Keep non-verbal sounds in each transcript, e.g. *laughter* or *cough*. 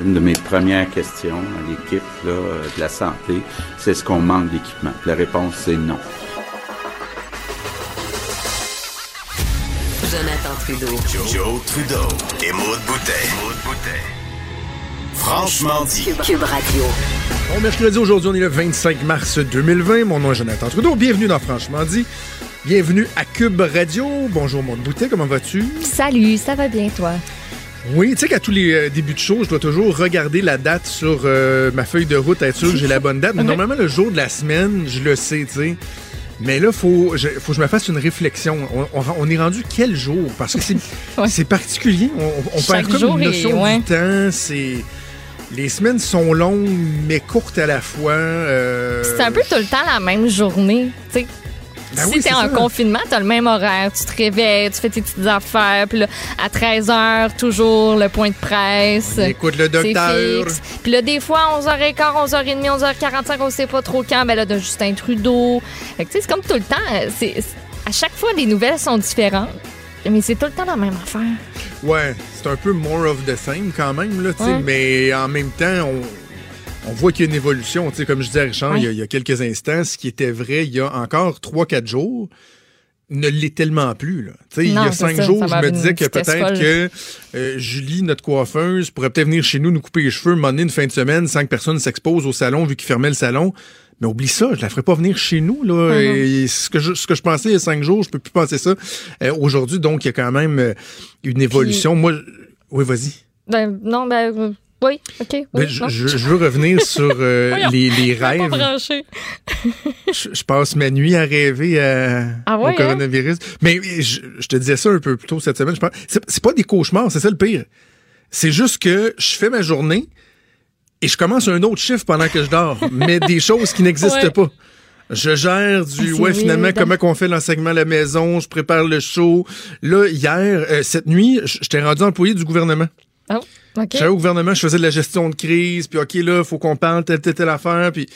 Une de mes premières questions à l'équipe là, euh, de la santé, c'est est-ce qu'on manque d'équipement? La réponse, c'est non. Jonathan Trudeau. Joe, Trudeau. Et Maude Boutet. Franchement dit. Cube, Cube Radio. Bon mercredi, aujourd'hui, on est le 25 mars 2020. Mon nom est Jonathan Trudeau. Bienvenue dans Franchement dit. Bienvenue à Cube Radio. Bonjour, Maude Boutet, comment vas-tu? Salut, ça va bien, toi? Oui, tu sais qu'à tous les euh, débuts de show, je dois toujours regarder la date sur euh, ma feuille de route, être sûr que j'ai la bonne date. Mais normalement, le jour de la semaine, je le sais, tu sais. Mais là, il faut, je- faut que je me fasse une réflexion. On, on- on est rendu quel jour? Parce que c'est *laughs* Ouais. particulier. On, on perd comme jour une est- notion ouais. du temps. C'est... Les semaines sont longues, mais courtes à la fois. euh, C'est un peu tout le temps la même journée. Tu sais, Ben si oui, t'es en ça. confinement, t'as le même horaire. Tu te réveilles, tu fais tes petites affaires. Puis là, à 13h, toujours le point de presse. On écoute le docteur. Puis là, des fois, 11h15, 11h30, 11h45, on sait pas trop quand. Ben là, de Justin Trudeau. Fait que, tu sais, c'est comme tout le temps. C'est, c'est- à chaque fois, les nouvelles sont différentes. Mais c'est tout le temps la même affaire. Ouais, c'est un peu more of the same quand même, là, tu sais, Ouais. mais en même temps, on, on voit qu'il y a une évolution. tu sais, Comme je disais à Richard il, y a, il y a quelques instants, ce qui était vrai il y a encore 3-4 jours ne l'est tellement plus. Là. Il y a c'est 5 ça, jours, ça je me disais que peut-être que euh, Julie, notre coiffeuse, pourrait peut-être venir chez nous nous couper les cheveux, m'emmener une fin de semaine sans que personne s'expose au salon vu qu'il fermait le salon. Mais oublie ça, je la ferai pas venir chez nous. Là. Et ce, que je, ce que je pensais il y a cinq jours, je peux plus penser ça. Euh, Aujourd'hui, donc, il y a quand même euh, une évolution. Moi, oui, vas-y. Ben, non, ben, oui, OK. Oui, Ben, je, je- je veux revenir *laughs* sur euh, Voyons, les, les pas rêves. Je, je passe ma nuit à rêver à- Ah au hein? coronavirus. Mais je, te disais ça un peu plus tôt cette semaine. Je pense, c'est, pas des cauchemars, c'est ça le pire. C'est juste que je fais ma journée et je commence un autre chiffre pendant que je dors, mais des *laughs* choses qui n'existent Ouais. pas. Je gère du Ah, ouais finalement weird. comment qu'on fait l'enseignement à la maison, je prépare le show. Là hier euh, cette nuit, je- j'étais rendu employé du gouvernement. Oh, OK. J'allais au gouvernement, je faisais de la gestion de crise, puis OK, là, faut qu'on parle telle, telle, telle affaire, puis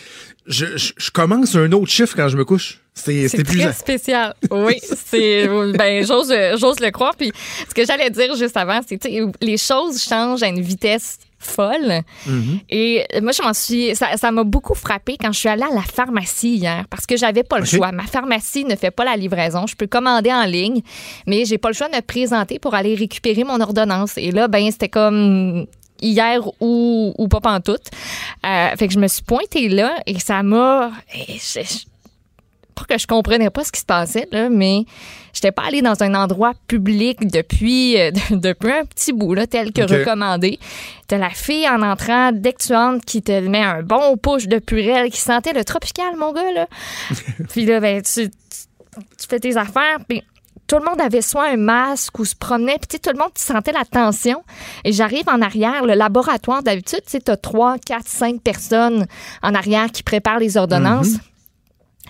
je, je, je commence un autre chiffre quand je me couche. C'est très spécial. Oui, c'est ben j'ose j'ose le croire. Puis ce que j'allais dire juste avant, c'est sais, les choses changent à une vitesse folle. Mm-hmm. Et moi, je m'en suis. Ça m'a beaucoup frappé quand je suis allée à la pharmacie hier parce que j'avais pas le choix. Ma pharmacie ne fait pas la livraison. Je peux commander en ligne, mais j'ai pas le choix de me présenter pour aller récupérer mon ordonnance. Et là, ben c'était comme hier ou, ou pas pantoute. Euh, fait que je me suis pointée là et ça m'a. Pas que je comprenais pas ce qui se passait, là, mais j'étais pas allée dans un endroit public depuis, euh, *laughs* depuis un petit bout, là, tel que recommandé. T'as la fille en entrant, dès que tu entres, qui te met un bon push de purée, qui sentait le tropical, mon gars, là. *laughs* puis là, ben, tu, tu, tu fais tes affaires, puis tout le monde avait soit un masque ou se promenait, puis tout le monde sentait la tension. Et j'arrive en arrière, le laboratoire, d'habitude, tu sais, t'as 3, 4, 5 personnes en arrière qui préparent les ordonnances.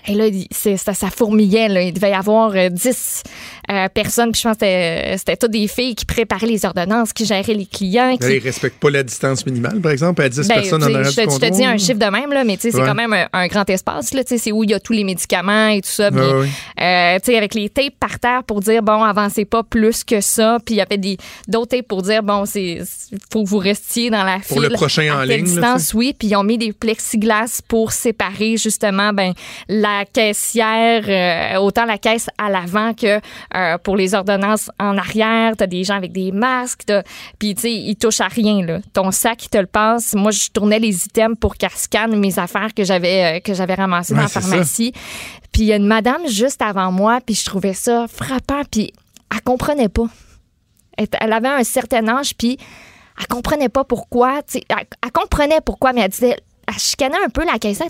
Et là, il- ça, ça fourmillait. Là. Il devait y avoir euh, 10 euh, personnes. Puis je pense que c'était- c'était toutes des filles qui préparaient les ordonnances, qui géraient les clients. Qui... Là, ils respectent pas la distance minimale, par exemple, à 10 Ben, personnes en tu arrière je, du je te dis un chiffre de même, là, mais tu c'est quand même un, un grand espace. tu C'est où il y a tous les médicaments et tout ça. puis, Ouais, ouais. euh, tu avec les tapes par terre pour dire, bon, avancez pas plus que ça. Puis il y avait des- d'autres tapes pour dire, bon, c'est faut que vous restiez dans la Pour file. le prochain en à ligne, là, distance, oui. Puis ils ont mis des plexiglas pour séparer justement ben, la caissière, euh, autant la caisse à l'avant que euh, pour les ordonnances en arrière. T'as des gens avec des masques. Puis, tu sais, ils touchent à rien. Là. Ton sac, ils te le passe. Moi, je tournais les items pour qu'elle scanne mes affaires que j'avais euh, que j'avais ramassées Ouais, dans la pharmacie. Puis, il y a une madame juste avant moi, puis je trouvais ça frappant. Puis, elle comprenait pas. Elle, elle avait un certain âge, puis elle comprenait pas pourquoi. elle comprenait pourquoi, mais elle disait. Elle chicanait un peu la caissière.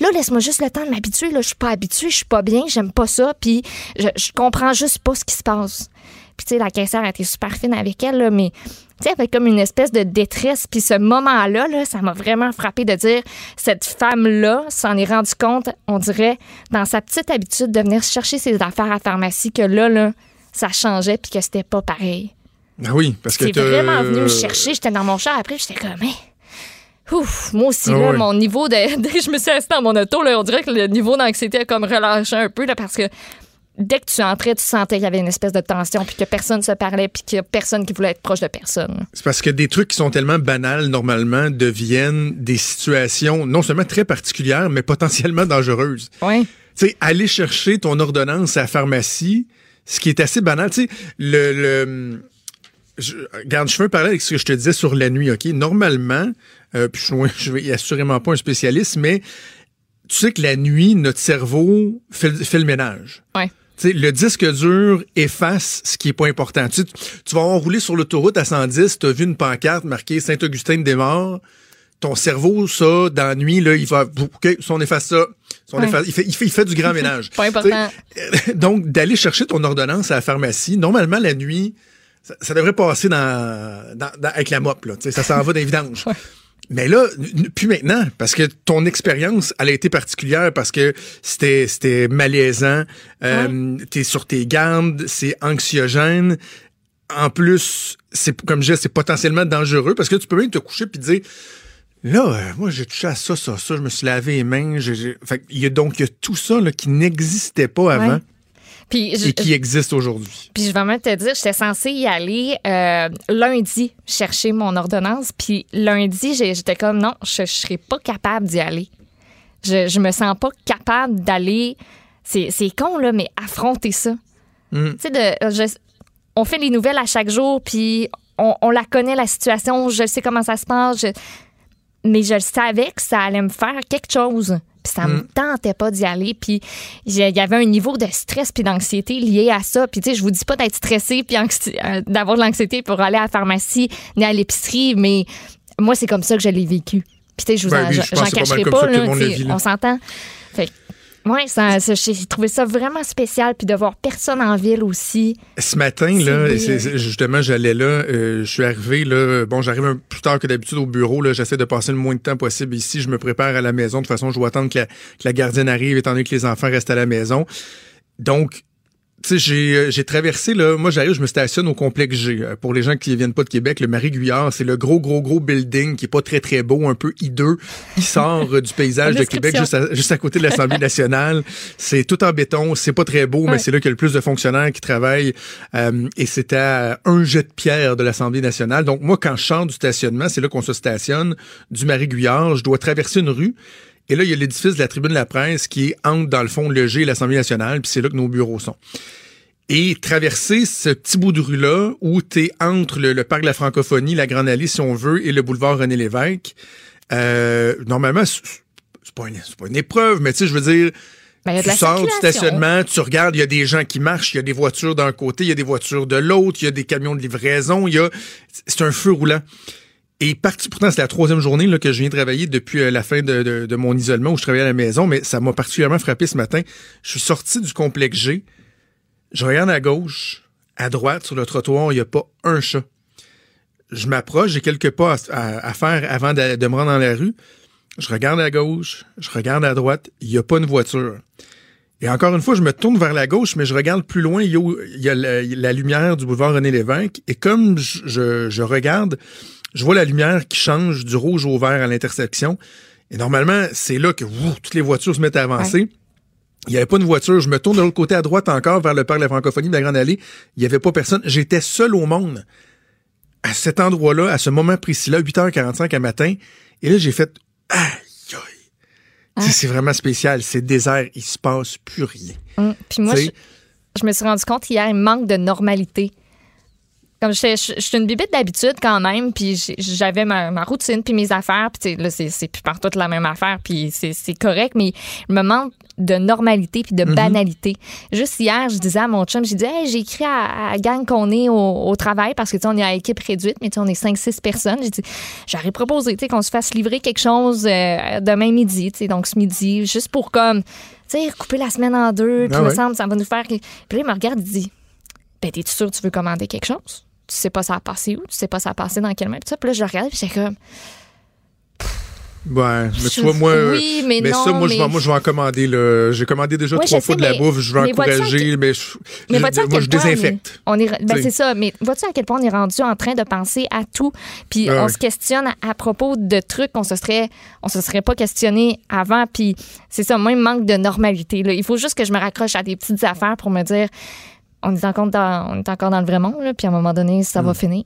Là, laisse-moi juste le temps de m'habituer. Là, je suis pas habituée, je suis pas bien, j'aime pas ça, puis je, je comprends juste pas ce qui se passe. Puis, tu sais, la caissière elle était super fine avec elle, là, mais, tu sais, avec comme une espèce de détresse. Puis, ce moment-là, là, ça m'a vraiment frappé de dire, cette femme-là s'en est rendue compte, on dirait, dans sa petite habitude de venir chercher ses affaires à la pharmacie, que là, là, ça changeait, puis que c'était pas pareil. Ah oui, parce que C'est vraiment venu me chercher. J'étais dans mon char après, j'étais comme, Hey, Ouf, moi aussi, Ah là, mon niveau de. *laughs* Dès que je me suis assise dans mon auto, là, on dirait que le niveau d'anxiété a comme relâché un peu, là, parce que dès que tu entrais, tu sentais qu'il y avait une espèce de tension, puis que personne se parlait, puis qu'il y a personne qui voulait être proche de personne. C'est parce que des trucs qui sont tellement banals, normalement, deviennent des situations non seulement très particulières, mais potentiellement dangereuses. Oui. Tu sais, aller chercher ton ordonnance à la pharmacie, ce qui est assez banal. Tu sais, le... le je, regarde, je un parallèle avec ce que je te disais sur la nuit, OK? Normalement, euh, puis je, je vais assurément pas un spécialiste, mais tu sais que la nuit, notre cerveau fait, fait le ménage. Ouais. le disque dur efface ce qui est pas important. Tu, tu vas rouler sur l'autoroute à 110, tu as vu une pancarte marquée Saint-Augustin des morts. Ton cerveau, ça, dans la nuit, là, il va. OK, si on efface ça. Si on Ouais. efface, il, fait, il, fait, il fait du grand ménage. *laughs* Pas important. *laughs* Donc, d'aller chercher ton ordonnance à la pharmacie, normalement, la nuit, ça, ça devrait passer dans, dans, dans- avec la mop. Là, ça s'en va dans les vidanges. Mais là, plus maintenant, parce que ton expérience, elle a été particulière parce que c'était c'était malaisant, euh, t'es sur tes gardes, c'est anxiogène. En plus, c'est comme je disais, c'est potentiellement dangereux parce que tu peux même te coucher puis dire là, euh, moi j'ai touché à ça, ça, ça, je me suis lavé les mains. Fait qu'il y a donc il y a tout ça là, qui n'existait pas avant Ouais. Puis, je, et qui existe aujourd'hui. puis je vais même te dire, j'étais censée y aller euh, lundi chercher mon ordonnance. Puis lundi, j'étais comme non, je ne serais pas capable d'y aller. Je, je me sens pas capable d'aller. C'est con, là, mais affronter ça. Mm. Tu sais, de- je- on fait les nouvelles à chaque jour, puis on, on la connaît, la situation, je sais comment ça se passe. je- mais je savais que ça allait me faire quelque chose. Puis ça me tentait pas d'y aller. Puis il y avait un niveau de stress puis d'anxiété lié à ça. Puis tu sais, je vous dis pas d'être stressé puis euh, d'avoir de l'anxiété pour aller à la pharmacie ni à l'épicerie, mais moi, c'est comme ça que je l'ai vécu. Puis tu sais, je vous Ben en- oui, je pas cacherai pas, là. on s'entend. Fait ça- j'ai trouvé ça vraiment spécial. Puis de voir personne en ville aussi. Ce matin, là, justement, j'allais là, euh, je suis arrivé là, bon, j'arrive un peu plus tard que d'habitude au bureau, là, j'essaie de passer le moins de temps possible ici, je me prépare à la maison, de toute façon, je dois attendre que la, que la gardienne arrive, étant donné que les enfants restent à la maison. Donc, j'ai, euh, j'ai traversé, là, moi j'arrive, je me stationne au complexe G. Euh, Pour les gens qui viennent pas de Québec, le Marie-Guyard, c'est le gros, gros, gros building qui est pas très, très beau, un peu hideux, qui sort euh, du *laughs* paysage de Québec juste à, juste à côté de l'Assemblée nationale. C'est tout en béton, c'est pas très beau, mais c'est là qu'il y a le plus de fonctionnaires qui travaillent. Euh, et c'était à un jet de pierre de l'Assemblée nationale. Donc moi, quand je sors du stationnement, c'est là qu'on se stationne, du Marie-Guyard, je dois traverser une rue. Et là, il y a l'édifice de la Tribune de la Presse qui est entre, dans le fond, le G et l'Assemblée nationale, puis c'est là que nos bureaux sont. Et traverser ce petit bout de rue-là où tu es entre le, le parc de la francophonie, la Grande Allée, si on veut, et le boulevard René-Lévesque, euh, normalement, c'est pas, une- pas une épreuve, mais tu sais, je veux dire, Ben, tu sors du stationnement, tu regardes, il y a des gens qui marchent, il y a des voitures d'un côté, il y a des voitures de l'autre, il y a des camions de livraison, il y a... C'est un feu roulant. Et parti, pourtant, c'est la troisième journée que je viens travailler depuis euh, la fin de, de- de mon isolement où je travaillais à la maison, mais ça m'a particulièrement frappé ce matin. Je suis sorti du complexe G, je regarde à gauche, à droite, sur le trottoir, il n'y a pas un chat. Je m'approche, j'ai quelques pas à, faire avant de, de me rendre dans la rue. Je regarde à gauche, je regarde à droite, il n'y a pas une voiture. Et encore une fois, je me tourne vers la gauche, mais je regarde plus loin, il y a, il y a la, lumière du boulevard René-Lévesque. Et comme je regarde, je vois la lumière qui change du rouge au vert à l'intersection. Et normalement, c'est là que toutes les voitures se mettent à avancer. Il n'y avait pas de voiture. Je me tourne de l'autre côté à droite encore vers le parc de la francophonie de la Grande Allée. Il n'y avait pas personne. J'étais seul au monde à cet endroit-là, à ce moment précis-là, 8h45 à matin. Et là, j'ai fait aïe, aïe. Sais, C'est vraiment spécial. C'est désert. Il se passe plus rien. Hum. Puis moi, je, je me suis rendu compte hier, il manque de normalité. Comme je, suis une bibite d'habitude quand même, puis j'avais ma, ma routine, puis mes affaires, puis là, c'est plus partout la même affaire, puis c'est correct, mais il me manque de normalité puis de banalité. Juste hier, je disais à mon chum, j'ai dit, hey, j'ai écrit à, à la gang qu'on est au, au travail, parce que tu sais, on est à équipe réduite, mais tu sais, on est 5-6 personnes. J'ai dit, j'aurais proposé, tu sais, qu'on se fasse livrer quelque chose euh, demain midi, tu sais, donc ce midi, juste pour comme, tu sais, couper la semaine en deux, puis Ah il me ouais. semble, ça va nous faire. Puis là, il me regarde, il dit, ben, t'es-tu sûr que tu veux commander quelque chose? Tu sais pas ça a passé où? Tu sais pas ça a passé dans quel même? Puis là, je regarde, puis j'ai comme. Ouais, mais tu vois, moi, oui, mais, mais non, ça, moi, mais... Je, vais, moi, je vais en commander. là. J'ai commandé déjà Oui, trois fois sais, de la mais- bouffe. Je vais encourager, mais je, Mais je- moi, je quel point on est- désinfecte. On est, ben c'est ça, mais vois-tu à quel point on est rendu en train de penser à tout, puis Ah on ouais. se questionne à, à propos de trucs qu'on se serait, on se serait pas questionné avant, puis c'est ça, moi, il me manque de normalité. Là. Il faut juste que je me raccroche à des petites affaires pour me dire, on est encore dans, on est encore dans le vrai monde, là, puis à un moment donné, ça va finir.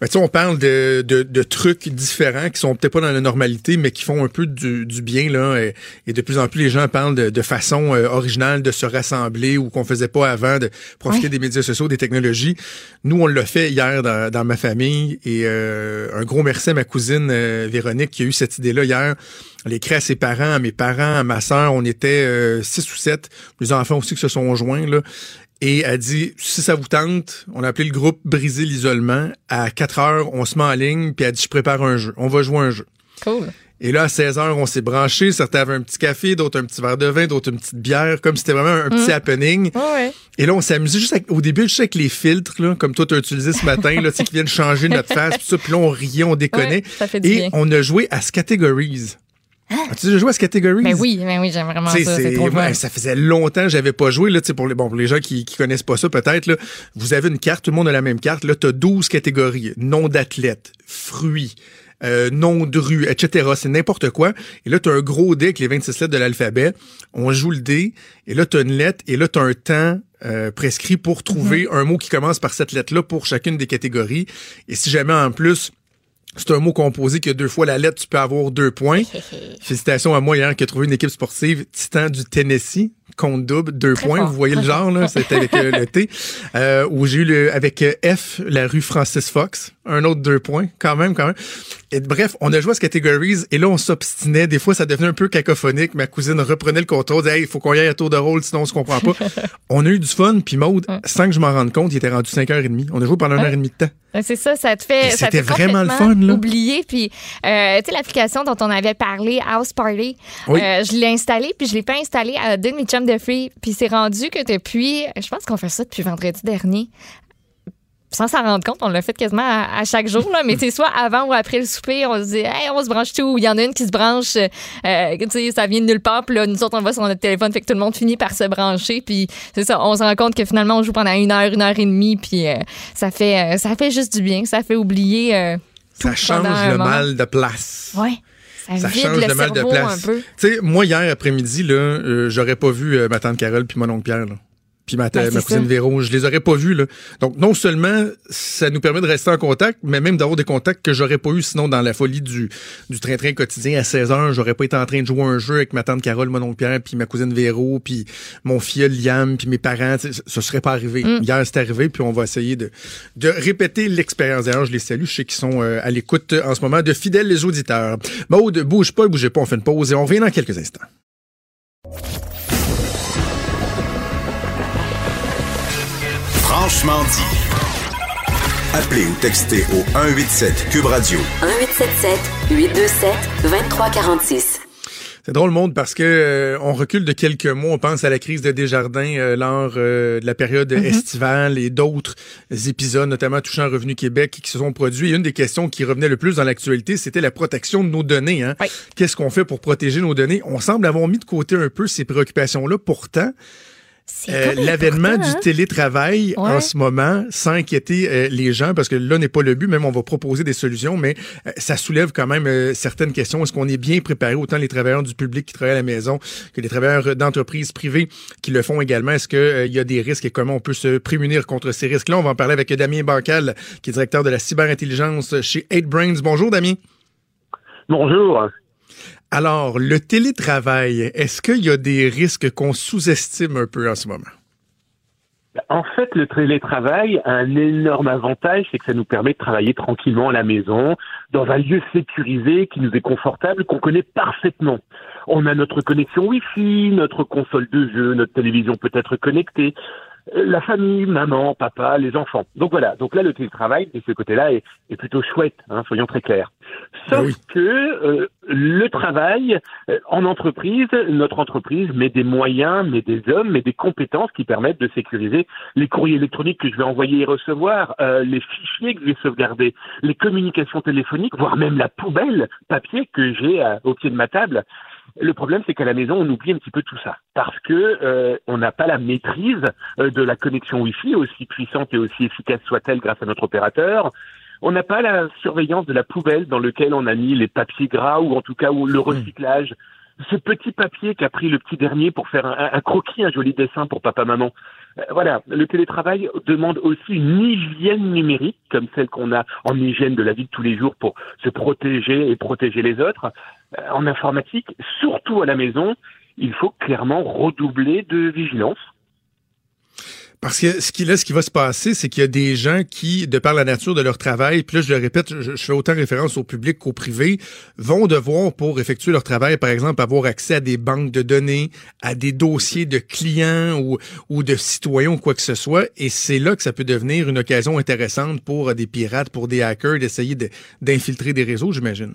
Ben, on parle de, de, de trucs différents qui sont peut-être pas dans la normalité, mais qui font un peu du, du bien. Là, et, et de plus en plus, les gens parlent de, de façon euh, originale de se rassembler ou qu'on faisait pas avant, de profiter Ouais. des médias sociaux, des technologies. Nous, on l'a fait hier dans, dans ma famille. Et euh, un gros merci à ma cousine euh, Véronique qui a eu cette idée-là hier. Elle écrit à ses parents, à mes parents, à ma sœur. On était six ou sept. Les enfants aussi qui se sont joints. Là. Et elle dit, si ça vous tente, on a appelé le groupe Briser l'isolement. À 4 heures, on se met en ligne, puis elle dit, je prépare un jeu. On va jouer un jeu. Cool. Et là, à 16 heures, on s'est branchés. Certains avaient un petit café, d'autres un petit verre de vin, d'autres une petite bière, comme c'était vraiment un petit happening. Ouais, ouais. Et là, on s'est amusé juste avec- au début, juste avec les filtres, là, comme toi, tu as utilisé ce matin, là, qui viennent changer notre face, *laughs* puis ça, puis là, on riait, on déconnait. Ouais, ça fait du Et bien. on a joué à Categories. As-tu déjà joué à Categories? Ben oui, ben oui, j'aime vraiment ça. C'est trop ouais, ça faisait longtemps que j'avais pas joué. Là, pour, les, bon, pour les gens qui, qui connaissent pas ça, peut-être, là, vous avez une carte, tout le monde a la même carte. Là, tu as 12 catégories. Nom d'athlète, fruits, euh, nom de rue, etc. C'est n'importe quoi. Et là, tu as un gros dé avec les 26 lettres de l'alphabet. On joue le dé. Et là, tu as une lettre. Et là, tu as un temps euh, prescrit pour trouver Mhm. un mot qui commence par cette lettre-là pour chacune des catégories. Et si jamais, en plus, c'est un mot composé qui a deux fois la lettre, tu peux avoir deux points. *laughs* Félicitations à moi hier qui a trouvé une équipe sportive Titan du Tennessee, compte double, deux Très points. fort, Vous voyez le *laughs* genre, là, c'était avec euh, le T. Euh, où j'ai eu le, avec F, la rue Francis Fox, un autre deux points, quand même, quand même. Et bref, on a joué à ce categories et là, on s'obstinait. Des fois, ça devenait un peu cacophonique. Ma cousine reprenait le contrôle, disait, hey, il faut qu'on y aille à tour de rôle, sinon on se comprend pas. *laughs* on a eu du fun, puis Maude, sans que je m'en rende compte, il était rendu 5h30. On a joué pendant une heure et demie de temps. C'est ça, ça te fait. Ça te c'était fait vraiment le fun, là. Oublier. Puis, euh, tu sais, l'application dont on avait parlé, House Party, Oui. euh, je l'ai installée, puis je l'ai pas installée à deux de mes chums de free. Puis c'est rendu que depuis. Je pense qu'on fait ça depuis vendredi dernier. Sans s'en rendre compte, on l'a fait quasiment à, à chaque jour, là, mais c'est soit avant ou après le souper, on se dit, hey, on se branche tout. Il y en a une qui se branche, euh, tu sais, ça vient de nulle part, puis là, nous autres, on va sur notre téléphone, fait que tout le monde finit par se brancher, puis c'est ça, on se rend compte que finalement, on joue pendant une heure, une heure et demie, puis euh, ça, fait, euh, ça fait juste du bien, ça fait oublier. euh, Ça tout change pendant le mal de place. Ouais. Ça, vide change le, le mal de place. Tu sais, moi, hier après-midi, là, euh, j'aurais pas vu euh, ma tante Carole puis mon oncle Pierre, là. Puis ma, Ben, ma cousine. Véro, je les aurais pas vus, là. Donc, non seulement ça nous permet de rester en contact, mais même d'avoir des contacts que j'aurais pas eu sinon dans la folie du, du train-train quotidien à 16 heures. J'aurais pas été en train de jouer un jeu avec ma tante Carole, mon oncle Pierre, puis ma cousine Véro, puis mon filleul Liam, puis mes parents. Ça serait pas arrivé. Mm. Hier, c'est arrivé, puis on va essayer de, de répéter l'expérience. D'ailleurs, je les salue. Je sais qu'ils sont euh, à l'écoute en ce moment de fidèles les auditeurs. Maude, bouge pas, bougez pas, on fait une pause et on revient dans quelques instants. Franchement dit. Appelez ou textez au 187 Cube Radio 1877 827 2346. C'est drôle, monde, parce que euh, on recule de quelques mois. On pense à la crise de Desjardins euh, lors euh, de la période estivale et d'autres épisodes, notamment touchant Revenu Québec, qui se sont produits. Et une des questions qui revenait le plus dans l'actualité, c'était la protection de nos données. Hein? Oui. Qu'est-ce qu'on fait pour protéger nos données? On semble avoir mis de côté un peu ces préoccupations-là. Pourtant, euh, l'avènement du hein? télétravail en ce moment, sans inquiéter euh, les gens, parce que là n'est pas le but, même on va proposer des solutions, mais euh, ça soulève quand même euh, certaines questions. Est-ce qu'on est bien préparé, autant les travailleurs du public qui travaillent à la maison que les travailleurs d'entreprises privées qui le font également? Est-ce qu'il y a des risques et comment on peut se prémunir contre ces risques-là? On va en parler avec Damien Bancal, qui est directeur de la cyberintelligence chez 8Brains. Bonjour Damien. Bonjour. Alors, le télétravail, est-ce qu'il y a des risques qu'on sous-estime un peu en ce moment? En fait, le télétravail a un énorme avantage, c'est que ça nous permet de travailler tranquillement à la maison, dans un lieu sécurisé qui nous est confortable, qu'on connaît parfaitement. On a notre connexion Wi-Fi, notre console de jeu, notre télévision peut être connectée. La famille, maman, papa, les enfants. Donc voilà. Donc là, le télétravail de ce côté-là est, est plutôt chouette. Hein, soyons très clairs. Sauf Oui. que euh, le travail euh, en entreprise, notre entreprise met des moyens, met des hommes, met des compétences qui permettent de sécuriser les courriers électroniques que je vais envoyer et recevoir, euh, les fichiers que je vais sauvegarder, les communications téléphoniques, voire même la poubelle papier que j'ai euh, au pied de ma table. Le problème, c'est qu'à la maison, on oublie un petit peu tout ça parce que euh, on n'a pas la maîtrise euh, de la connexion Wi-Fi, aussi puissante et aussi efficace soit-elle grâce à notre opérateur. On n'a pas la surveillance de la poubelle dans lequel on a mis les papiers gras ou en tout cas le recyclage. Ce petit papier qu'a pris le petit dernier pour faire un, un croquis, un joli dessin pour papa-maman. Euh, voilà, le télétravail demande aussi une hygiène numérique comme celle qu'on a en hygiène de la vie de tous les jours pour se protéger et protéger les autres. Euh, en informatique, surtout à la maison, il faut clairement redoubler de vigilance. Parce que ce qui, là, ce qui va se passer, c'est qu'il y a des gens qui, de par la nature de leur travail, puis là, je le répète, je, fais autant référence au public qu'au privé, vont devoir, pour effectuer leur travail, par exemple, avoir accès à des banques de données, à des dossiers de clients ou, ou de citoyens ou quoi que ce soit. Et c'est là que ça peut devenir une occasion intéressante pour des pirates, pour des hackers, d'essayer de- d'infiltrer des réseaux, j'imagine.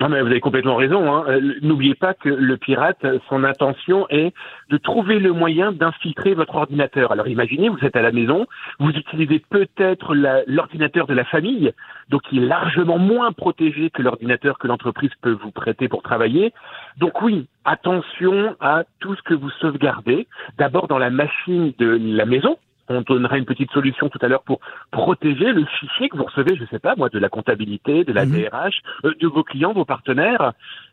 Non, mais vous avez complètement raison. Hein. Euh, N'oubliez pas que le pirate, son intention est de trouver le moyen d'infiltrer votre ordinateur. Alors imaginez, vous êtes à la maison, vous utilisez peut-être l'ordinateur de la famille, donc il est largement moins protégé que l'ordinateur que l'entreprise peut vous prêter pour travailler. Donc oui, attention à tout ce que vous sauvegardez, d'abord dans la machine de la maison. On donnera une petite solution tout à l'heure pour protéger le fichier que vous recevez, je sais pas moi, de la comptabilité, de la Mhm. DRH, euh, de vos clients, vos partenaires.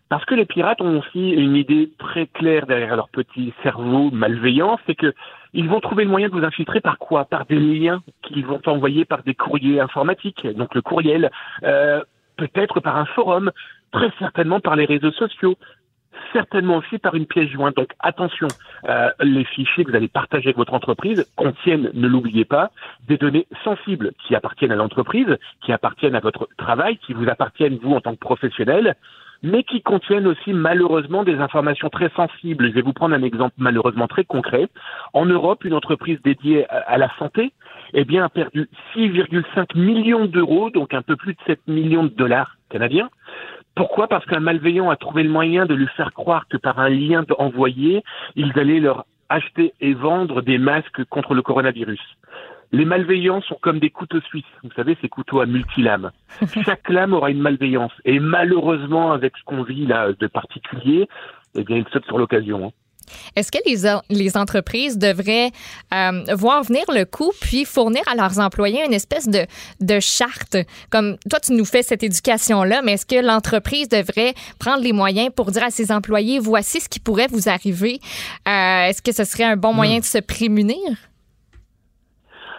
Parce que les pirates ont aussi une idée très claire derrière leur petit cerveau malveillant, c'est que ils vont trouver le moyen de vous infiltrer par quoi? Par des liens qu'ils vont envoyer par des courriers informatiques, donc le courriel, euh, peut-être par un forum, très certainement par les réseaux sociaux, certainement aussi par une pièce jointe. Donc attention, euh, les fichiers que vous allez partager avec votre entreprise contiennent, ne l'oubliez pas, des données sensibles qui appartiennent à l'entreprise, qui appartiennent à votre travail, qui vous appartiennent vous en tant que professionnel, mais qui contiennent aussi malheureusement des informations très sensibles. Je vais vous prendre un exemple malheureusement très concret. En Europe, une entreprise dédiée à la santé eh bien, a perdu 6,5 millions d'euros, donc un peu plus de 7 millions de dollars canadiens. Pourquoi? Parce qu'un malveillant a trouvé le moyen de lui faire croire que par un lien envoyé, ils allaient leur acheter et vendre des masques contre le coronavirus. Les malveillants sont comme des couteaux suisses. Vous savez, ces couteaux à multilames. *laughs* Chaque lame aura une malveillance. Et malheureusement, avec ce qu'on vit là de particulier, eh bien, ils sautent sur l'occasion. hein. Est-ce que les, entreprises devraient euh, voir venir le coup puis fournir à leurs employés une espèce de, de charte? Comme toi, tu nous fais cette éducation-là, mais est-ce que l'entreprise devrait prendre les moyens pour dire à ses employés, voici ce qui pourrait vous arriver? Euh, est-ce que ce serait un bon moyen de se prémunir?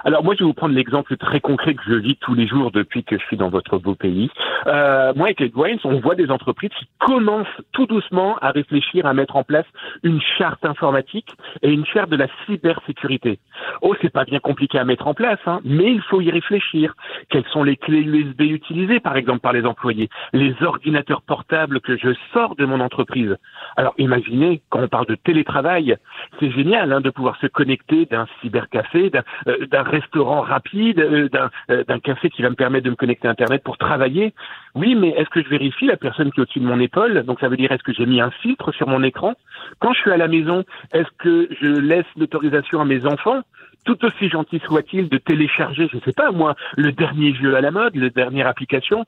Alors moi, je vais vous prendre l'exemple très concret que je vis tous les jours depuis que je suis dans votre beau pays. Euh, moi, avec Edwines, on voit des entreprises qui commencent tout doucement à réfléchir à mettre en place une charte informatique et une charte de la cybersécurité. Oh, c'est pas bien compliqué à mettre en place, hein, mais il faut y réfléchir. Quelles sont les clés USB utilisées, par exemple, par les employés? Les ordinateurs portables que je sors de mon entreprise. Alors, imaginez, quand on parle de télétravail, c'est génial hein, de pouvoir se connecter d'un cybercafé, d'un euh, restaurant rapide, euh, d'un euh, d'un café qui va me permettre de me connecter à Internet pour travailler. Oui, mais est-ce que je vérifie la personne qui est au-dessus de mon épaule? Donc ça veut dire est-ce que j'ai mis un filtre sur mon écran? Quand je suis à la maison, est-ce que je laisse l'autorisation à mes enfants? Tout aussi gentil soit-il de télécharger, je ne sais pas moi, le dernier jeu à la mode, la dernière application.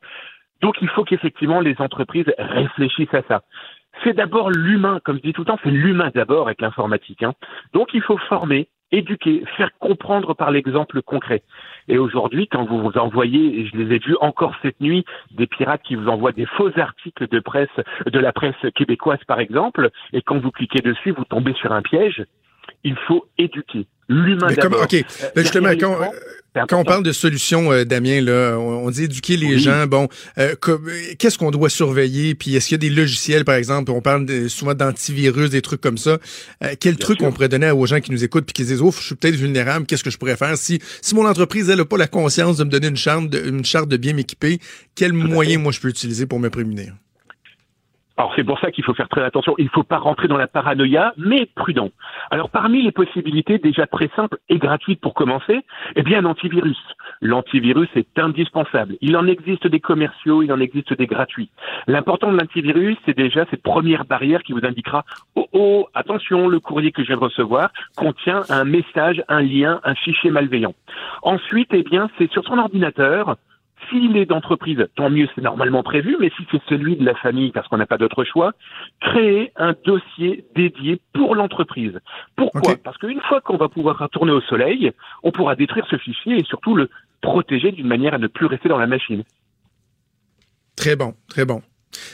Donc il faut qu'effectivement les entreprises réfléchissent à ça. C'est d'abord l'humain, comme je dis tout le temps, c'est l'humain d'abord avec l'informatique. Hein. Donc il faut former, éduquer, faire comprendre par l'exemple concret. Et aujourd'hui, quand vous vous envoyez, et je les ai vus encore cette nuit, des pirates qui vous envoient des faux articles de presse, de la presse québécoise par exemple, et quand vous cliquez dessus, vous tombez sur un piège, il faut éduquer. L'humain d'abord. OK, ben justement, quand, quand on parle de solutions, euh, Damien, là, on, on dit éduquer les Oui. gens. Bon, euh, qu'est-ce qu'on doit surveiller? Puis est-ce qu'il y a des logiciels, par exemple, on parle de- souvent d'antivirus, des trucs comme ça. Euh, quel Bien truc sûr. on pourrait donner aux gens qui nous écoutent puis qui se disent, oh, je suis peut-être vulnérable, qu'est-ce que je pourrais faire? Si, si mon entreprise, elle n'a pas la conscience de me donner une charte de, une charte de bien m'équiper, quel moyen, moi, je peux utiliser pour me prémunir? Alors c'est pour ça qu'il faut faire très attention. Il ne faut pas rentrer dans la paranoïa, mais prudent. Alors parmi les possibilités déjà très simples et gratuites pour commencer, eh bien un antivirus. L'antivirus est indispensable. Il en existe des commerciaux, il en existe des gratuits. L'important de l'antivirus, c'est déjà cette première barrière qui vous indiquera oh oh attention, le courrier que je viens de recevoir contient un message, un lien, un fichier malveillant. Ensuite, eh bien c'est sur son ordinateur s'il est d'entreprise, tant mieux, c'est normalement prévu, mais si c'est celui de la famille, parce qu'on n'a pas d'autre choix, créer un dossier dédié pour l'entreprise. Pourquoi Parce qu'une fois qu'on va pouvoir retourner au soleil, on pourra détruire ce fichier et surtout le protéger d'une manière à ne plus rester dans la machine. Très bon, très bon.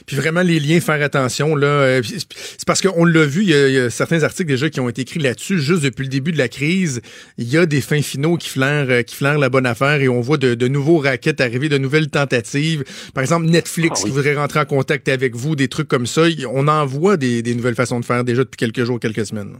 Puis vraiment, les liens, faire attention. là. Euh, c'est parce qu'on l'a vu, il y, a, certains articles déjà qui ont été écrits là-dessus, juste depuis le début de la crise. Il y a des fins finaux qui flairent, euh, qui flairent la bonne affaire et on voit de, nouveaux raquettes arriver, de nouvelles tentatives. Par exemple, Netflix ah qui voudrait rentrer en contact avec vous, des trucs comme ça. On en voit des, des nouvelles façons de faire déjà depuis quelques jours, quelques semaines.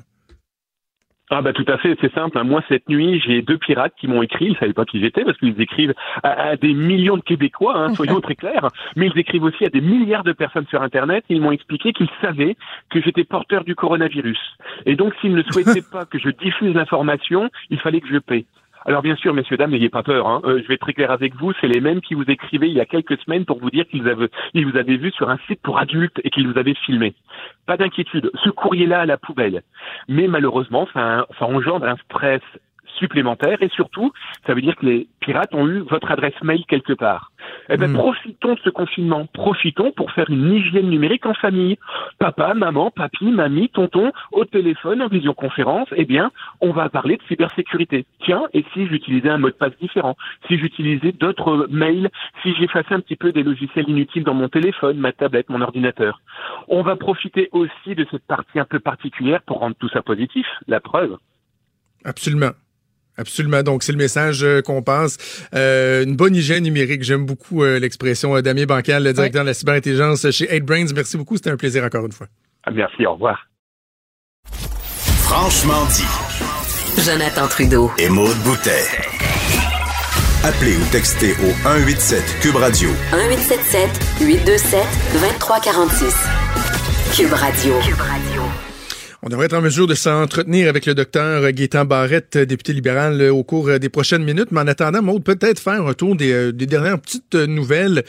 Ah bah tout à fait, c'est simple. Moi cette nuit, j'ai deux pirates qui m'ont écrit. Ils savaient pas qui j'étais parce qu'ils écrivent à, des millions de Québécois, hein, soyons très clairs. Mais ils écrivent aussi à des milliards de personnes sur Internet. Ils m'ont expliqué qu'ils savaient que j'étais porteur du coronavirus. Et donc s'ils ne souhaitaient *laughs* pas que je diffuse l'information, il fallait que je paie. Alors bien sûr, messieurs, dames, n'ayez pas peur. Hein. Euh, je vais être très clair avec vous. C'est les mêmes qui vous écrivaient il y a quelques semaines pour vous dire qu'ils avaient, ils vous avaient vu sur un site pour adultes et qu'ils vous avaient filmé. Pas d'inquiétude. Ce courrier-là à la poubelle. Mais malheureusement, ça, ça engendre un stress supplémentaire et surtout, ça veut dire que les pirates ont eu votre adresse mail quelque part. Eh ben, hmm. profitons de ce confinement, profitons pour faire une hygiène numérique en famille. Papa, maman, papy, mamie, tonton, au téléphone, en visioconférence, eh bien, on va parler de cybersécurité. Tiens, et si j'utilisais un mot de passe différent, si j'utilisais d'autres mails, si j'effaçais un petit peu des logiciels inutiles dans mon téléphone, ma tablette, mon ordinateur? On va profiter aussi de cette partie un peu particulière pour rendre tout ça positif, la preuve. Absolument. Absolument. Donc, c'est le message euh, qu'on passe. Euh, une bonne hygiène numérique. J'aime beaucoup euh, l'expression. Damien Bancal, le directeur de la cyberintelligence chez 8Brains. Merci beaucoup. C'était un plaisir encore une fois. Ah, merci. Au revoir. Franchement dit. Jonathan Trudeau. Et Maude Boutet. Appelez ou textez au 187 Cube Radio. 1877 827 2346. Cube Radio. Cube Radio. On devrait être en mesure de s'entretenir avec le docteur Gaétan Barrette, député libéral, au cours des prochaines minutes. Mais en attendant, Maud, peut-être faire un tour des, euh, dernières petites nouvelles.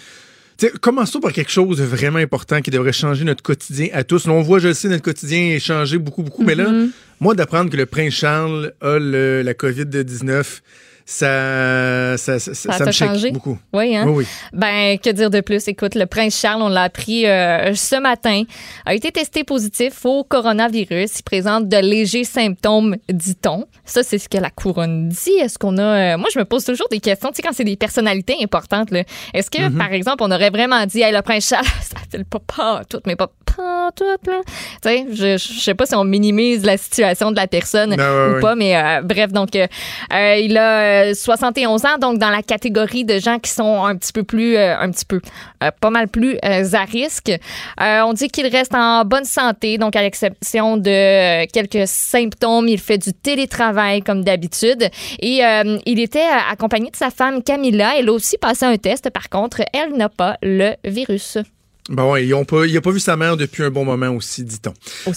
commençons par quelque chose de vraiment important qui devrait changer notre quotidien à tous. on voit, je le sais, notre quotidien est changé beaucoup, beaucoup. Mais là, mm-hmm. moi, d'apprendre que le prince Charles a la COVID-19, ça, ça, ça, ça, me changé? beaucoup. Oui, hein? oui, Ben, que dire de plus? Écoute, le prince Charles, on l'a appris euh, ce matin, a été testé positif au coronavirus. Il présente de légers symptômes, dit-on. Ça, c'est ce que la couronne dit. Est-ce qu'on a. Euh, moi, je me pose toujours des questions. Tu sais, quand c'est des personnalités importantes, est-ce que, mm-hmm. par exemple, on aurait vraiment dit, hey, le prince Charles, *laughs* ça fait pas pas tout, mais pas tout, là? Tu sais, je, je sais pas si on minimise la situation de la personne ou pas, mais euh, bref, donc, il a 71 ans, donc dans la catégorie de gens qui sont un petit peu plus, euh, un petit peu, euh, pas mal plus euh, à risque. on dit qu'il reste en bonne santé, donc à l'exception de quelques symptômes, il fait du télétravail comme d'habitude. Et il était accompagné de sa femme Camilla. Elle a aussi passé un test. Par contre, elle n'a pas le virus. Bon, et on peut, il n'a pas vu sa mère depuis un bon moment aussi, dit-on.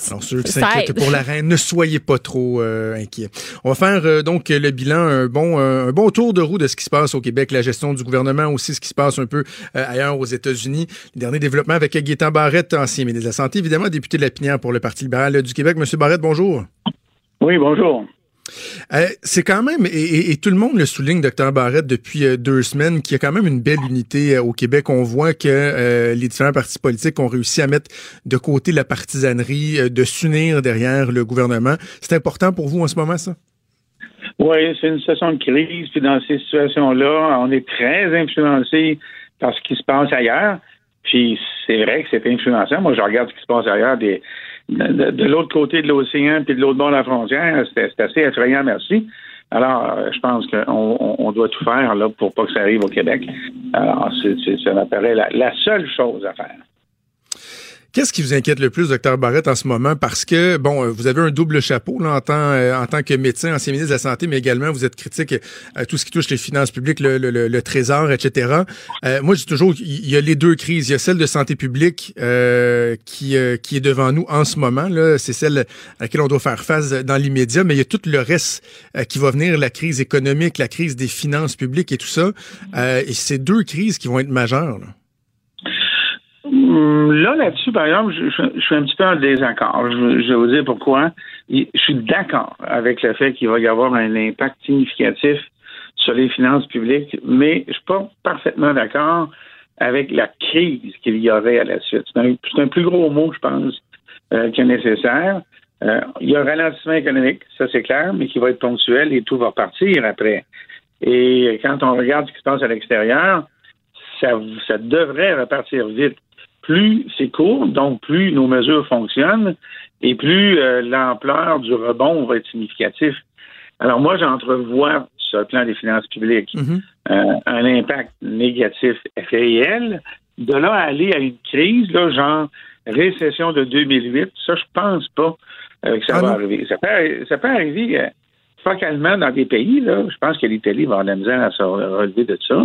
Alors, ceux qui s'inquiètent pour la reine, ne soyez pas trop euh, inquiets. On va faire euh, donc le bilan, un bon, euh, un bon tour de roue de ce qui se passe au Québec, la gestion du gouvernement, aussi ce qui se passe un peu ailleurs aux États-Unis. Les derniers développements avec Gaétan Barrette, ancien ministre de la Santé, évidemment, député de la Pinière pour le Parti libéral du Québec. Monsieur Barrette, bonjour. Oui, bonjour. Euh, c'est quand même, et, tout le monde le souligne, docteur Barrette, depuis euh, deux semaines, qu'il y a quand même une belle unité euh, au Québec. On voit que les différents partis politiques ont réussi à mettre de côté la partisanerie, de s'unir derrière le gouvernement. C'est important pour vous en ce moment, ça? Oui, c'est une situation de crise. Puis dans ces situations-là, on est très influencé par ce qui se passe ailleurs. Puis c'est vrai que c'est influençant. Moi, je regarde ce qui se passe ailleurs des, de, l'autre côté de l'océan puis de l'autre bord de la frontière, c'est assez effrayant, merci. Alors, euh, je pense qu'on on doit tout faire là pour pas que ça arrive au Québec. Alors, c'est, ça m'apparaît la, seule chose à faire. Qu'est-ce qui vous inquiète le plus, docteur Barrett, en ce moment? Parce que, bon, vous avez un double chapeau là, en, tant, euh, en tant que médecin, ancien ministre de la Santé, mais également vous êtes critique à tout ce qui touche les finances publiques, le, le, le trésor, etc. Euh, moi, je dis toujours qu'il y a les deux crises. Il y a celle de santé publique euh, qui, euh, qui est devant nous en ce moment. Là, C'est celle à laquelle on doit faire face dans l'immédiat, mais il y a tout le reste qui va venir, la crise économique, la crise des finances publiques et tout ça. et c'est deux crises qui vont être majeures. Là. Hum, là, là-dessus, par exemple, je, suis un petit peu en désaccord. Je, vais vous dire pourquoi. Je suis d'accord avec le fait qu'il va y avoir un impact significatif sur les finances publiques, mais je suis pas parfaitement d'accord avec la crise qu'il y aurait à la suite. C'est un, plus gros mot, je pense, euh, qui est nécessaire. Euh, il y a un ralentissement économique, ça c'est clair, mais qui va être ponctuel et tout va partir après. Et quand on regarde ce qui se passe à l'extérieur, ça, ça devrait repartir vite plus c'est court, donc plus nos mesures fonctionnent et plus euh, l'ampleur du rebond va être significatif. Alors moi, j'entrevois sur le plan des finances publiques mm-hmm. euh, un impact négatif réel. De là à aller à une crise, là, genre récession de 2008, ça, je pense pas euh, que ça ah va arriver. Ça peut, ça peut arriver focalement dans des pays, là. Je pense que l'Italie va avoir de la misère à se relever de ça.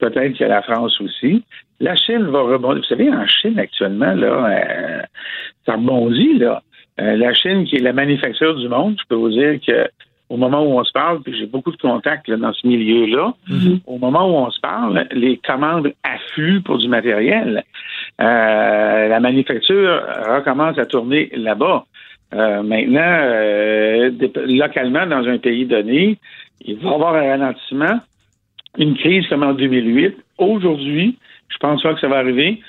Peut-être que la France aussi. La Chine va rebondir. Vous savez, en Chine, actuellement, là, euh, ça rebondit, là. Euh, la Chine, qui est la manufacture du monde, je peux vous dire que au moment où on se parle, puis j'ai beaucoup de contacts dans ce milieu-là, mm-hmm. au moment où on se parle, les commandes affluent pour du matériel. Euh, la manufacture recommence à tourner là-bas. maintenant, localement, dans un pays donné, il va y avoir un ralentissement, une crise comme en 2008. Aujourd'hui, je pense pas que ça va arriver.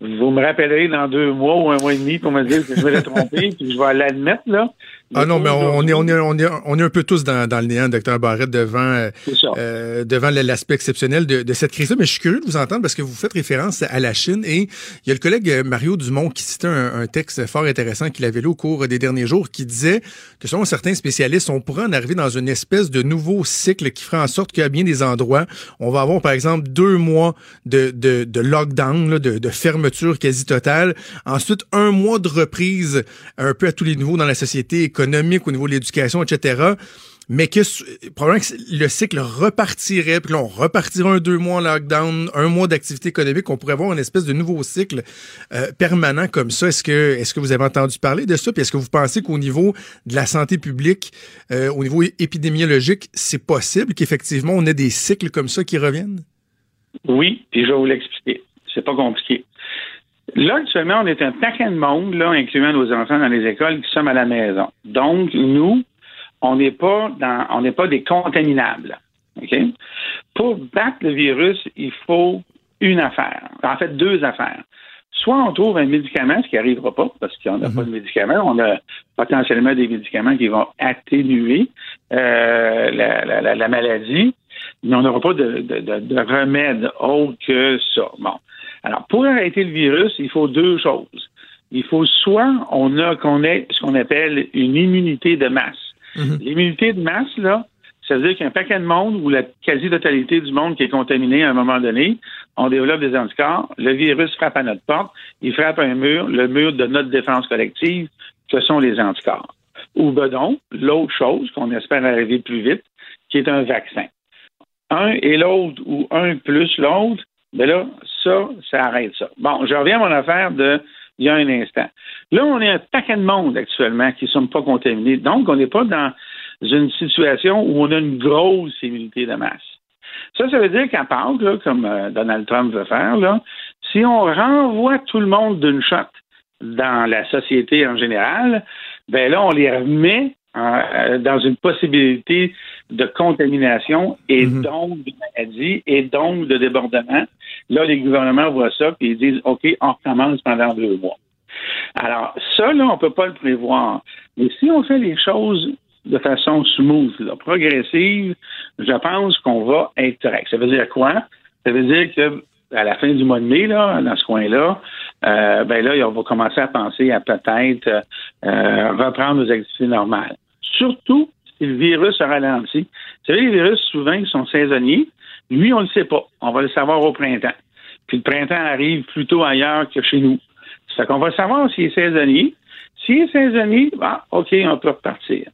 Vous me rappellerez dans deux mois ou un mois et demi pour me dire que je vais la tromper, *laughs* puis je vais l'admettre, là. Ah non, mais on est, on, est, on, est, on est un peu tous dans, dans le néant, docteur Barrette, devant, euh, euh devant l'aspect exceptionnel de, de cette crise-là. Mais je suis curieux de vous entendre parce que vous faites référence à la Chine et il y a le collègue euh, Mario Dumont qui citait un, un texte fort intéressant qu'il avait lu au cours des derniers jours qui disait que selon certains spécialistes, on pourrait en arriver dans une espèce de nouveau cycle qui ferait en sorte qu'à bien des endroits, on va avoir par exemple deux mois de, de, de lockdown, là, de, de fermeture quasi totale. Ensuite, un mois de reprise un peu à tous les niveaux dans la société économique au niveau de l'éducation, etc. Mais que probablement que le cycle repartirait, puis là, on repartirait un deux mois en lockdown, un mois d'activité économique, on pourrait avoir une espèce de nouveau cycle euh, permanent comme ça. Est-ce que est-ce que vous avez entendu parler de ça? Puis est-ce que vous pensez qu'au niveau de la santé publique, euh, au niveau épidémiologique, c'est possible qu'effectivement on ait des cycles comme ça qui reviennent? Oui, puis je vais vous l'expliquer. C'est pas compliqué. Là, actuellement, on est un paquet de monde, là, incluant nos enfants dans les écoles, qui sommes à la maison. Donc, nous, on n'est pas dans, on n'est pas des contaminables. OK? Pour battre le virus, il faut une affaire. En fait, deux affaires. Soit on trouve un médicament, ce qui n'arrivera pas, parce qu'on n'a pas de mhm. médicament. On a potentiellement des médicaments qui vont atténuer euh, la, maladie, mais on n'aura pas de, de, remède autre que ça. Bon. Alors, pour arrêter le virus, il faut deux choses. Il faut soit on a qu'on ait ce qu'on appelle une immunité de masse. Mhm. L'immunité de masse, là, ça veut dire qu'il y a un paquet de monde ou la quasi-totalité du monde qui est contaminé à un moment donné, on développe des anticorps, le virus frappe à notre porte, il frappe un mur, le mur de notre défense collective, ce sont les anticorps. Ou ben donc, l'autre chose qu'on espère arriver plus vite, qui est un vaccin. Un et l'autre, ou un plus l'autre, ben là, ça, ça arrête ça. Bon, je reviens à mon affaire de il y a un instant. Là, on est un paquet de monde actuellement qui ne sont pas contaminés. Donc, on n'est pas dans une situation où on a une grosse immunité de masse. Ça, ça veut dire qu'à part, là, comme euh, Donald Trump veut faire, là, si on renvoie tout le monde d'une shot dans la société en général, ben là, on les remet euh, dans une possibilité de contamination et mhm. donc de maladie et donc de débordement. Là, les gouvernements voient ça et ils disent OK, on recommence pendant deux mois. Alors, ça, là, on ne peut pas le prévoir. Mais si on fait les choses de façon smooth, progressive, je pense qu'on va être correct. Ça veut dire quoi? Ça veut dire que à la fin du mois de mai, là, dans ce coin-là, euh, ben là, on va commencer à penser à peut-être euh, reprendre nos activités normales surtout si le virus a ralenti. Vous savez, les virus, souvent, ils sont saisonniers. Lui, on ne le sait pas. On va le savoir au printemps. Puis le printemps arrive plutôt ailleurs que chez nous. C'est qu'on va savoir s'il est saisonnier. S'il est saisonnier, bah, OK, on peut repartir.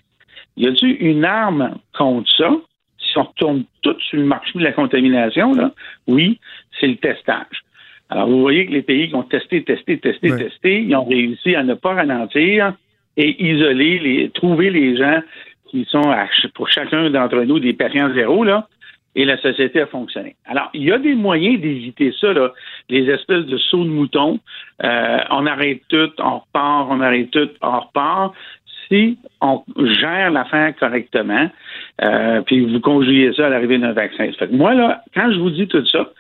Y a-t-il une arme contre ça? Si on retourne tout sur le marché de la contamination, là, oui, c'est le testage. Alors, vous voyez que les pays qui ont testé, testé, testé, testé, ils ont réussi à ne pas ralentir et isoler, les, trouver les gens qui sont, pour chacun d'entre nous, des patients zéro, là, et la société a fonctionné. Alors, il y a des moyens d'éviter ça, là, les espèces de sauts de moutons. Euh, on arrête tout, on repart, on arrête tout, on repart. Si on gère l'affaire correctement, euh, puis vous conjuguez ça à l'arrivée d'un vaccin. Fait moi, là, quand je vous dis tout ça,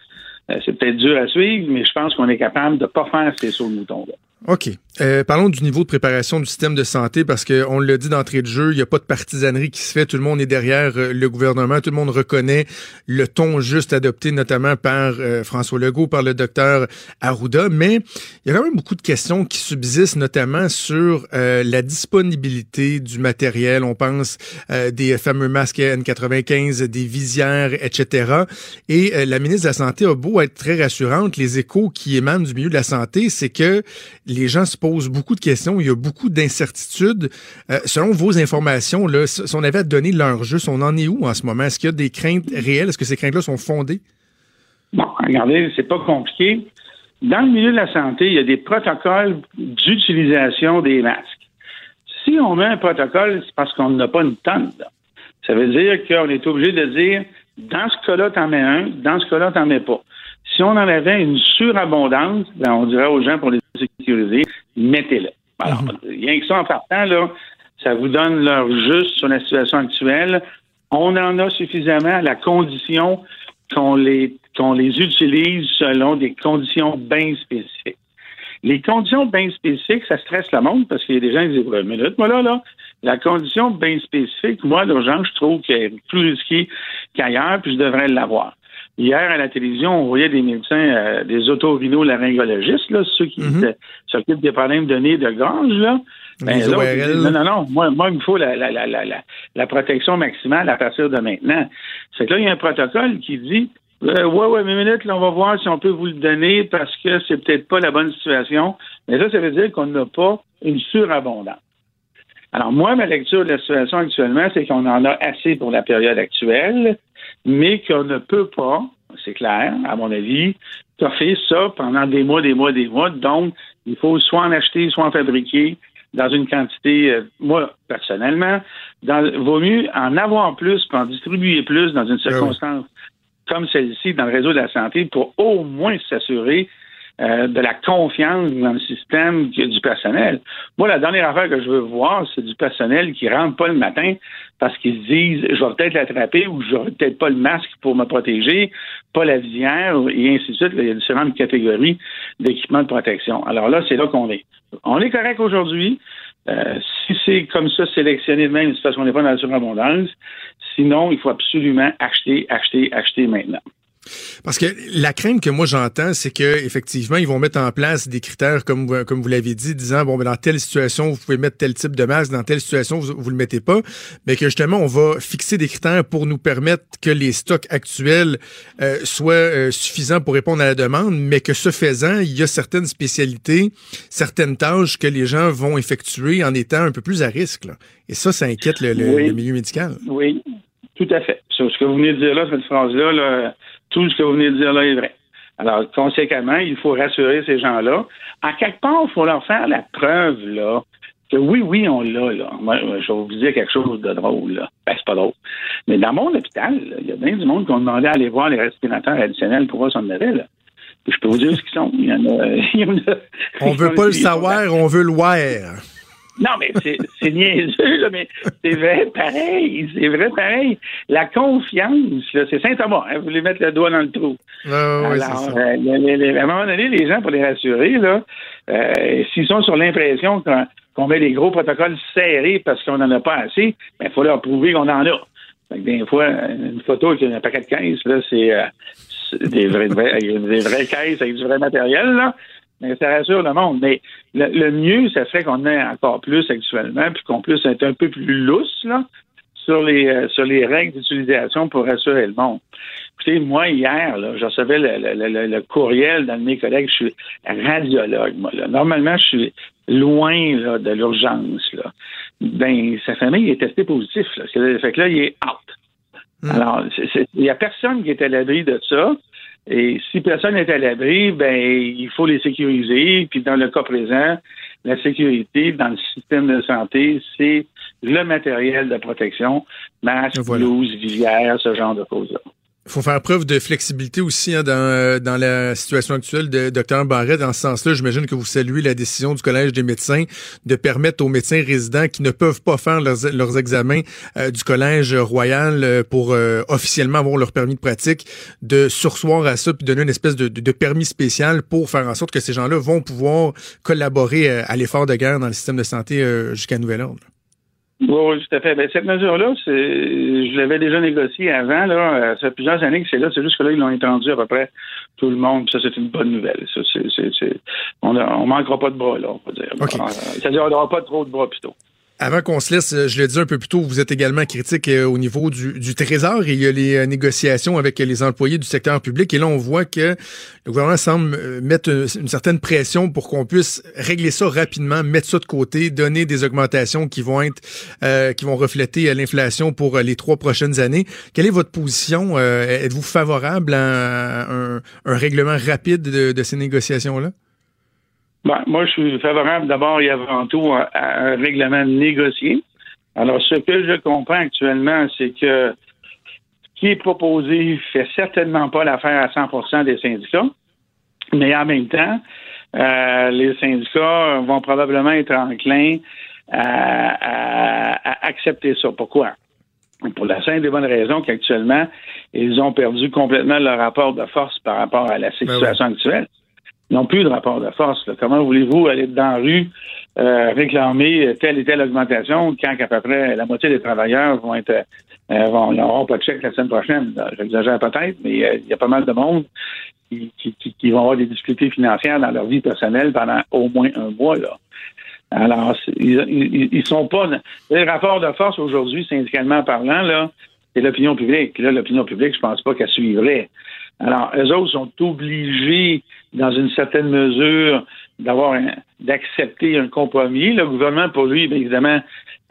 euh, c'est peut-être dur à suivre, mais je pense qu'on est capable de ne pas faire ces sauts de moutons-là. OK. Euh, parlons du niveau de préparation du système de santé parce qu'on l'a dit d'entrée de jeu, il n'y a pas de partisanerie qui se fait. Tout le monde est derrière euh, le gouvernement. Tout le monde reconnaît le ton juste adopté, notamment par euh, François Legault, par le docteur Arruda. Mais il y a quand même beaucoup de questions qui subsistent, notamment sur la disponibilité du matériel. On pense des fameux masques N95, des visières, etc. Et la ministre de la Santé a beau être très rassurante, les échos qui émanent du milieu de la santé, c'est que les gens se posent beaucoup de questions, il y a beaucoup d'incertitudes. Euh, selon vos informations, là, si on avait à donner l'heure juste, on en est où en ce moment? Est-ce qu'il y a des craintes réelles? Est-ce que ces craintes-là sont fondées? Bon, regardez, c'est pas compliqué. Dans le milieu de la santé, il y a des protocoles d'utilisation des masques. Si on met un protocole, c'est parce qu'on n'a pas une tonne. Ça veut dire qu'on est obligé de dire, dans ce cas-là, t'en mets un, dans ce cas-là, t'en mets pas. Si on en avait une surabondance, ben, on dirait aux gens pour les sécuriser, mettez-le. Alors, mhm. rien que ça en partant, là, ça vous donne l'heure juste sur la situation actuelle. On en a suffisamment à la condition qu'on les, qu'on les utilise selon des conditions bien spécifiques. Les conditions bien spécifiques, ça stresse le monde parce qu'il y a des gens qui disent, ouais, minute, moi là, là, la condition bien spécifique, moi, l'urgence, je trouve qu'elle est plus risquée qu'ailleurs, puis je devrais l'avoir. Hier, à la télévision, on voyait des médecins, euh, des otorhinolaryngologistes, là, ceux qui mhm. s'occupent des problèmes de nez, de gorge, là. Ben, non, non, non. Moi, moi, il me faut la, la, la, la, la protection maximale à partir de maintenant. C'est que là, il y a un protocole qui dit euh, ouais, ouais, mais minute, là, on va voir si on peut vous le donner parce que c'est peut-être pas la bonne situation. Mais ça, ça veut dire qu'on n'a pas une surabondance. Alors, moi, ma lecture de la situation actuellement, c'est qu'on en a assez pour la période actuelle mais qu'on ne peut pas, c'est clair, à mon avis, fait ça pendant des mois, des mois, des mois. Donc, il faut soit en acheter, soit en fabriquer dans une quantité, euh, moi, personnellement, dans, vaut mieux en avoir plus, puis en distribuer plus dans une ben circonstance comme celle-ci dans le réseau de la santé pour au moins s'assurer euh, de la confiance dans le système du personnel. Moi, la dernière affaire que je veux voir, c'est du personnel qui rentre pas le matin parce qu'ils se disent je vais peut-être l'attraper ou je n'aurai peut-être pas le masque pour me protéger, pas la visière, et ainsi de suite. il y a différentes catégories d'équipements de protection. Alors là, c'est là qu'on est. On est correct aujourd'hui. Euh, si c'est comme ça sélectionné de même, c'est parce qu'on n'est pas dans la surabondance. Sinon, il faut absolument acheter, acheter, acheter maintenant. Parce que la crainte que moi j'entends, c'est que effectivement ils vont mettre en place des critères comme vous, comme vous l'avez dit, disant bon ben dans telle situation vous pouvez mettre tel type de masque, dans telle situation vous, vous le mettez pas, mais que justement on va fixer des critères pour nous permettre que les stocks actuels euh, soient euh, suffisants pour répondre à la demande, mais que ce faisant il y a certaines spécialités, certaines tâches que les gens vont effectuer en étant un peu plus à risque. Et ça, ça inquiète le, milieu médical. Oui, tout à fait. Sur ce que vous venez de dire là, cette phrase-là, là, tout ce que vous venez de dire là est vrai. Alors, conséquemment, il faut rassurer ces gens-là. À quelque part, il faut leur faire la preuve, là, que oui, oui, on l'a, là. Moi, je vais vous dire quelque chose de drôle, là. Ben, c'est pas drôle. Mais dans mon hôpital, il y a bien du monde qui ont demandé à aller voir les respirateurs additionnels pour voir son avait, là. Puis je peux vous dire ce qu'ils sont. Il y en a. *laughs* Il y en a on veut pas le savoir, on veut le voir. Non, mais c'est niaiseux, là, mais c'est vrai pareil. C'est vrai pareil. La confiance, c'est Saint-Thomas. Hein, vous voulez mettre le doigt dans le trou. Alors. Euh, à un moment donné, les gens, pour les rassurer, là, euh, s'ils sont sur l'impression qu'on met des gros protocoles serrés parce qu'on n'en a pas assez, il ben, faut leur prouver qu'on en a. des fois, une photo avec un paquet de caisses, là, c'est euh, des, vrais, des vraies caisses avec du vrai matériel, là mais ça rassure le monde. Mais le, mieux, ça serait qu'on ait encore plus actuellement, puis qu'on puisse être un peu plus lousse là, sur les euh, sur les règles d'utilisation pour rassurer le monde. Écoutez, moi, hier, là, je recevais le, le, le, courriel d'un de mes collègues. Je suis radiologue, moi. Là. Normalement, je suis loin là, de l'urgence. Là. Ben, sa famille est testée positif. Là. Fait que là, il est out. Hmm. Alors, il n'y a personne qui est à l'abri de ça. Et si personne n'est à l'abri, ben, il faut les sécuriser. Puis dans le cas présent, la sécurité dans le système de santé, c'est le matériel de protection, masque, blouse, visière, ce genre de choses-là. Il faut faire preuve de flexibilité aussi hein, dans, euh, dans la situation actuelle de Dr Barret. Dans ce sens-là, j'imagine que vous saluez la décision du Collège des médecins de permettre aux médecins résidents qui ne peuvent pas faire leurs, examens euh, du Collège royal euh, pour officiellement avoir leur permis de pratique de sursoir à ça puis donner une espèce de, de, permis spécial pour faire en sorte que ces gens-là vont pouvoir collaborer à l'effort de guerre dans le système de santé jusqu'à nouvel ordre. Oui, tout à fait. Ben, cette mesure-là, c'est, je l'avais déjà négociée avant. Là, ça fait plusieurs années que c'est là. C'est juste que là, ils l'ont étendu à peu près tout le monde. Ça, c'est une bonne nouvelle. Ça, c'est, c'est, on ne manquera pas de bras, là, on va dire. C'est-à-dire, on n'aura pas trop de bras, plutôt. Avant qu'on se laisse, je l'ai dit un peu plus tôt, vous êtes également critique euh, au niveau du, du, Trésor et il y a les euh, négociations avec les employés du secteur public. Et là, on voit que le gouvernement semble euh, mettre une, certaine pression pour qu'on puisse régler ça rapidement, mettre ça de côté, donner des augmentations qui vont être, qui vont refléter l'inflation pour les trois prochaines années. Quelle est votre position Êtes-vous favorable à un, un règlement rapide de, de ces négociations-là? Ben, moi, je suis favorable d'abord et avant tout à, un règlement négocié. Alors, ce que je comprends actuellement, c'est que ce qui est proposé fait certainement pas l'affaire à 100% des syndicats, mais en même temps, euh, les syndicats vont probablement être enclins à, à, accepter ça. Pourquoi? Pour la simple et bonne raison qu'actuellement, ils ont perdu complètement leur rapport de force par rapport à la ben situation actuelle n'ont plus de rapport de force. Comment voulez-vous aller dans la rue euh, réclamer telle et telle augmentation quand à peu près la moitié des travailleurs vont être euh, vont n'auront pas de chèque la semaine prochaine? J'exagère peut-être, mais euh, il y a pas mal de monde qui, qui, vont avoir des difficultés financières dans leur vie personnelle pendant au moins un mois. Là. Alors, ils, ils, sont pas. Les rapports de force aujourd'hui, syndicalement parlant, là, c'est l'opinion publique. Là, l'opinion publique, je pense pas qu'elle suivrait. Alors, eux autres sont obligés, dans une certaine mesure, d'avoir d'accepter un compromis. Le gouvernement, pour lui, bien évidemment,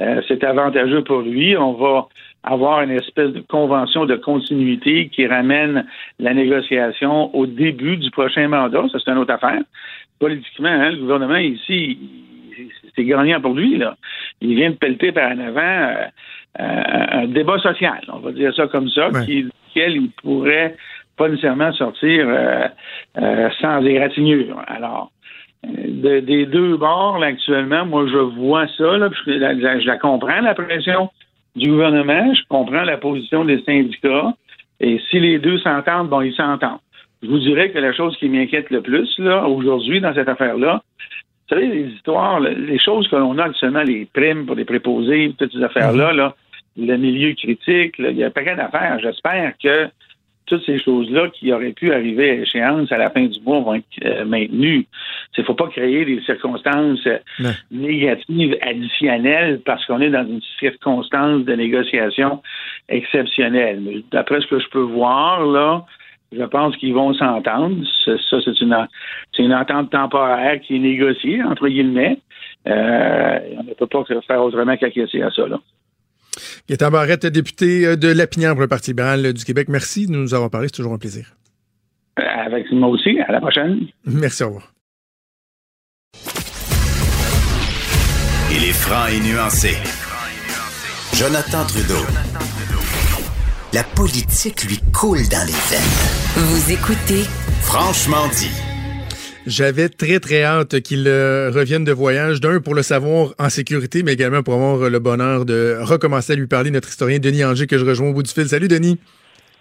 euh, c'est avantageux pour lui. On va avoir une espèce de convention de continuité qui ramène la négociation au début du prochain mandat. Ça, c'est une autre affaire. Politiquement, hein, le gouvernement ici, c'est gagnant pour lui. Là. Il vient de pelleter par en avant euh, euh, un débat social, on va dire ça comme ça, qui, duquel il pourrait pas nécessairement sortir euh, euh, sans égratignure. Alors, des deux bords, actuellement, moi, je vois ça, là, je, je, la comprends, la pression du gouvernement, je comprends la position des syndicats, et si les deux s'entendent, bon, ils s'entendent. Je vous dirais que la chose qui m'inquiète le plus, là, aujourd'hui, dans cette affaire-là, vous savez, les histoires, les choses que l'on a actuellement, les primes pour les préposés, toutes ces affaires-là, là, le milieu critique, il y a un paquet d'affaires. J'espère que toutes ces choses-là qui auraient pu arriver à échéance à la fin du mois vont être euh, maintenues. Il ne faut pas créer des circonstances euh, négatives additionnelles parce qu'on est dans une circonstance de négociation exceptionnelle. Mais d'après ce que je peux voir, là, je pense qu'ils vont s'entendre. Ça, c'est une, une entente temporaire qui est négociée, entre guillemets. Euh, on ne peut pas faire autrement qu'acquiescer à ça. Là. Gaétan Barrette, député euh, de Lapinière pour le Parti libéral du Québec. Merci de nous avoir parlé. C'est toujours un plaisir. Euh, avec moi aussi. À la prochaine. Merci, au revoir. Il est franc et nuancé. Jonathan Trudeau. La politique lui coule dans les veines. Vous écoutez Franchement dit. J'avais très, très hâte qu'il euh, revienne de voyage, d'un pour le savoir en sécurité, mais également pour avoir le bonheur de recommencer à lui parler, notre historien Denis Anger, que je rejoins au bout du fil. Salut, Denis.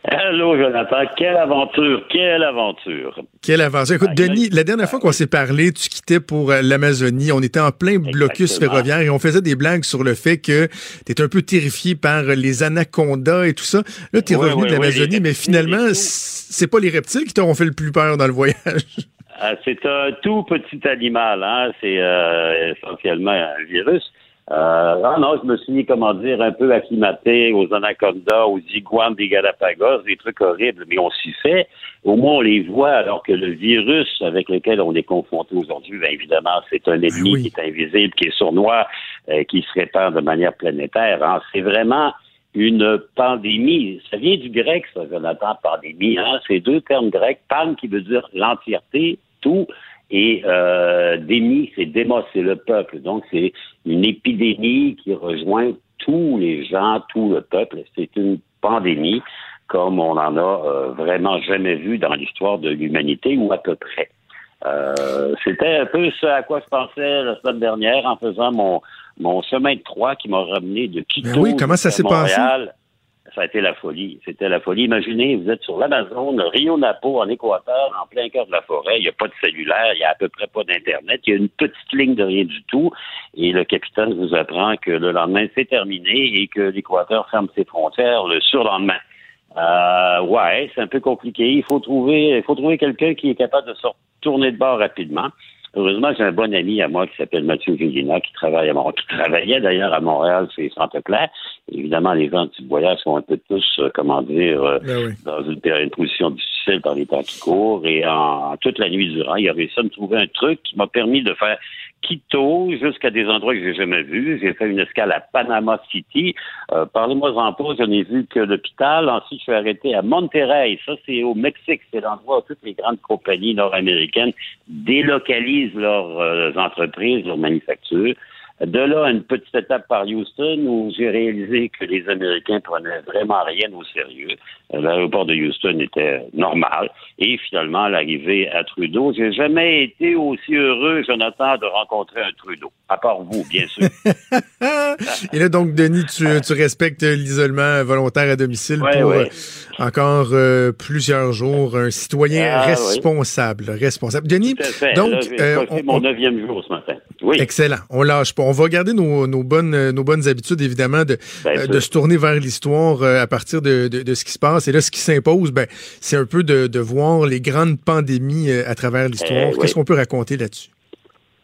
Allô, Jonathan. Quelle aventure, quelle aventure. Quelle aventure. Écoute, Denis, la dernière fois qu'on s'est parlé, tu quittais pour euh, l'Amazonie. On était en plein blocus ferroviaire et on faisait des blagues sur le fait que tu étais un peu terrifié par les anacondas et tout ça. Là, tu es revenu de l'Amazonie, mais finalement, c'est pas les reptiles qui t'auront fait le plus peur dans le voyage. Ah, c'est un tout petit animal, hein? c'est euh, essentiellement un virus. Euh, non, non, je me suis, comment dire, un peu acclimaté aux anacondas, aux iguanes des Galapagos, des trucs horribles, mais on s'y fait. Au moins, on les voit, alors que le virus avec lequel on est confronté aujourd'hui, bien évidemment, c'est un ennemi Oui. qui est invisible, qui est sournois, euh, qui se répand de manière planétaire. hein. C'est vraiment une pandémie. Ça vient du grec, ça, Jonathan, pandémie. Hein? C'est deux termes grecs. Pan qui veut dire l'entièreté, tout, et euh, démie, c'est démos, c'est le peuple. Donc, c'est une épidémie qui rejoint tous les gens, tout le peuple. C'est une pandémie comme on en a euh, vraiment jamais vu dans l'histoire de l'humanité ou à peu près. Euh, C'était un peu ce à quoi je pensais la semaine dernière en faisant mon, mon chemin de Troie qui m'a ramené de Quito Ben oui, comment ça s'est passé? Ça a été la folie. C'était la folie. Imaginez, vous êtes sur l'Amazon, Rio Napo, en Équateur, en plein cœur de la forêt. Il n'y a pas de cellulaire, il n'y a à peu près pas d'Internet. Il y a une petite ligne de rien du tout. Et le capitaine vous apprend que le lendemain, c'est terminé et que l'Équateur ferme ses frontières le surlendemain. Euh, ouais, c'est un peu compliqué. Il faut trouver, il faut trouver quelqu'un qui est capable de se retourner de bord rapidement. Heureusement, j'ai un bon ami à moi qui s'appelle Mathieu Julina, qui travaille à Montréal, qui travaillait d'ailleurs à Montréal chez Centre-Clair. Évidemment, les gens du voyage sont un peu tous, euh, comment dire, euh, Ben oui. dans une, une position difficile dans les temps qui courent. Et en, toute la nuit durant, il a réussi à me trouver un truc qui m'a permis de faire Quito jusqu'à des endroits que j'ai jamais vus. J'ai fait une escale à Panama City. Euh, Parlez-moi en pause, je n'ai vu que l'hôpital. Ensuite, je suis arrêté à Monterrey. Ça, c'est au Mexique. C'est l'endroit où toutes les grandes compagnies nord-américaines délocalisent leurs euh, entreprises, leurs manufactures. De là, une petite étape par Houston où j'ai réalisé que les Américains prenaient vraiment rien au sérieux. Euh, L'aéroport de Houston était normal. Et finalement, l'arrivée à Trudeau. J'ai jamais été aussi heureux, Jonathan, de rencontrer un Trudeau. À part vous, bien sûr. *laughs* Et là, donc, Denis, tu, tu respectes l'isolement volontaire à domicile Ouais, pour ouais. euh, encore euh, plusieurs jours. Un citoyen Ah, oui. responsable. Responsable. Denis, donc, Là, euh, on- mon on- neuvième jour ce matin. Oui. Excellent. On lâche pas. On va garder nos, nos bonnes, nos bonnes habitudes, évidemment, de, Bien euh, de se tourner vers l'histoire euh, à partir de, de, de ce qui se passe. Et là, ce qui s'impose, ben, c'est un peu de, de voir les grandes pandémies euh, à travers l'histoire. Eh, oui. Qu'est-ce qu'on peut raconter là-dessus?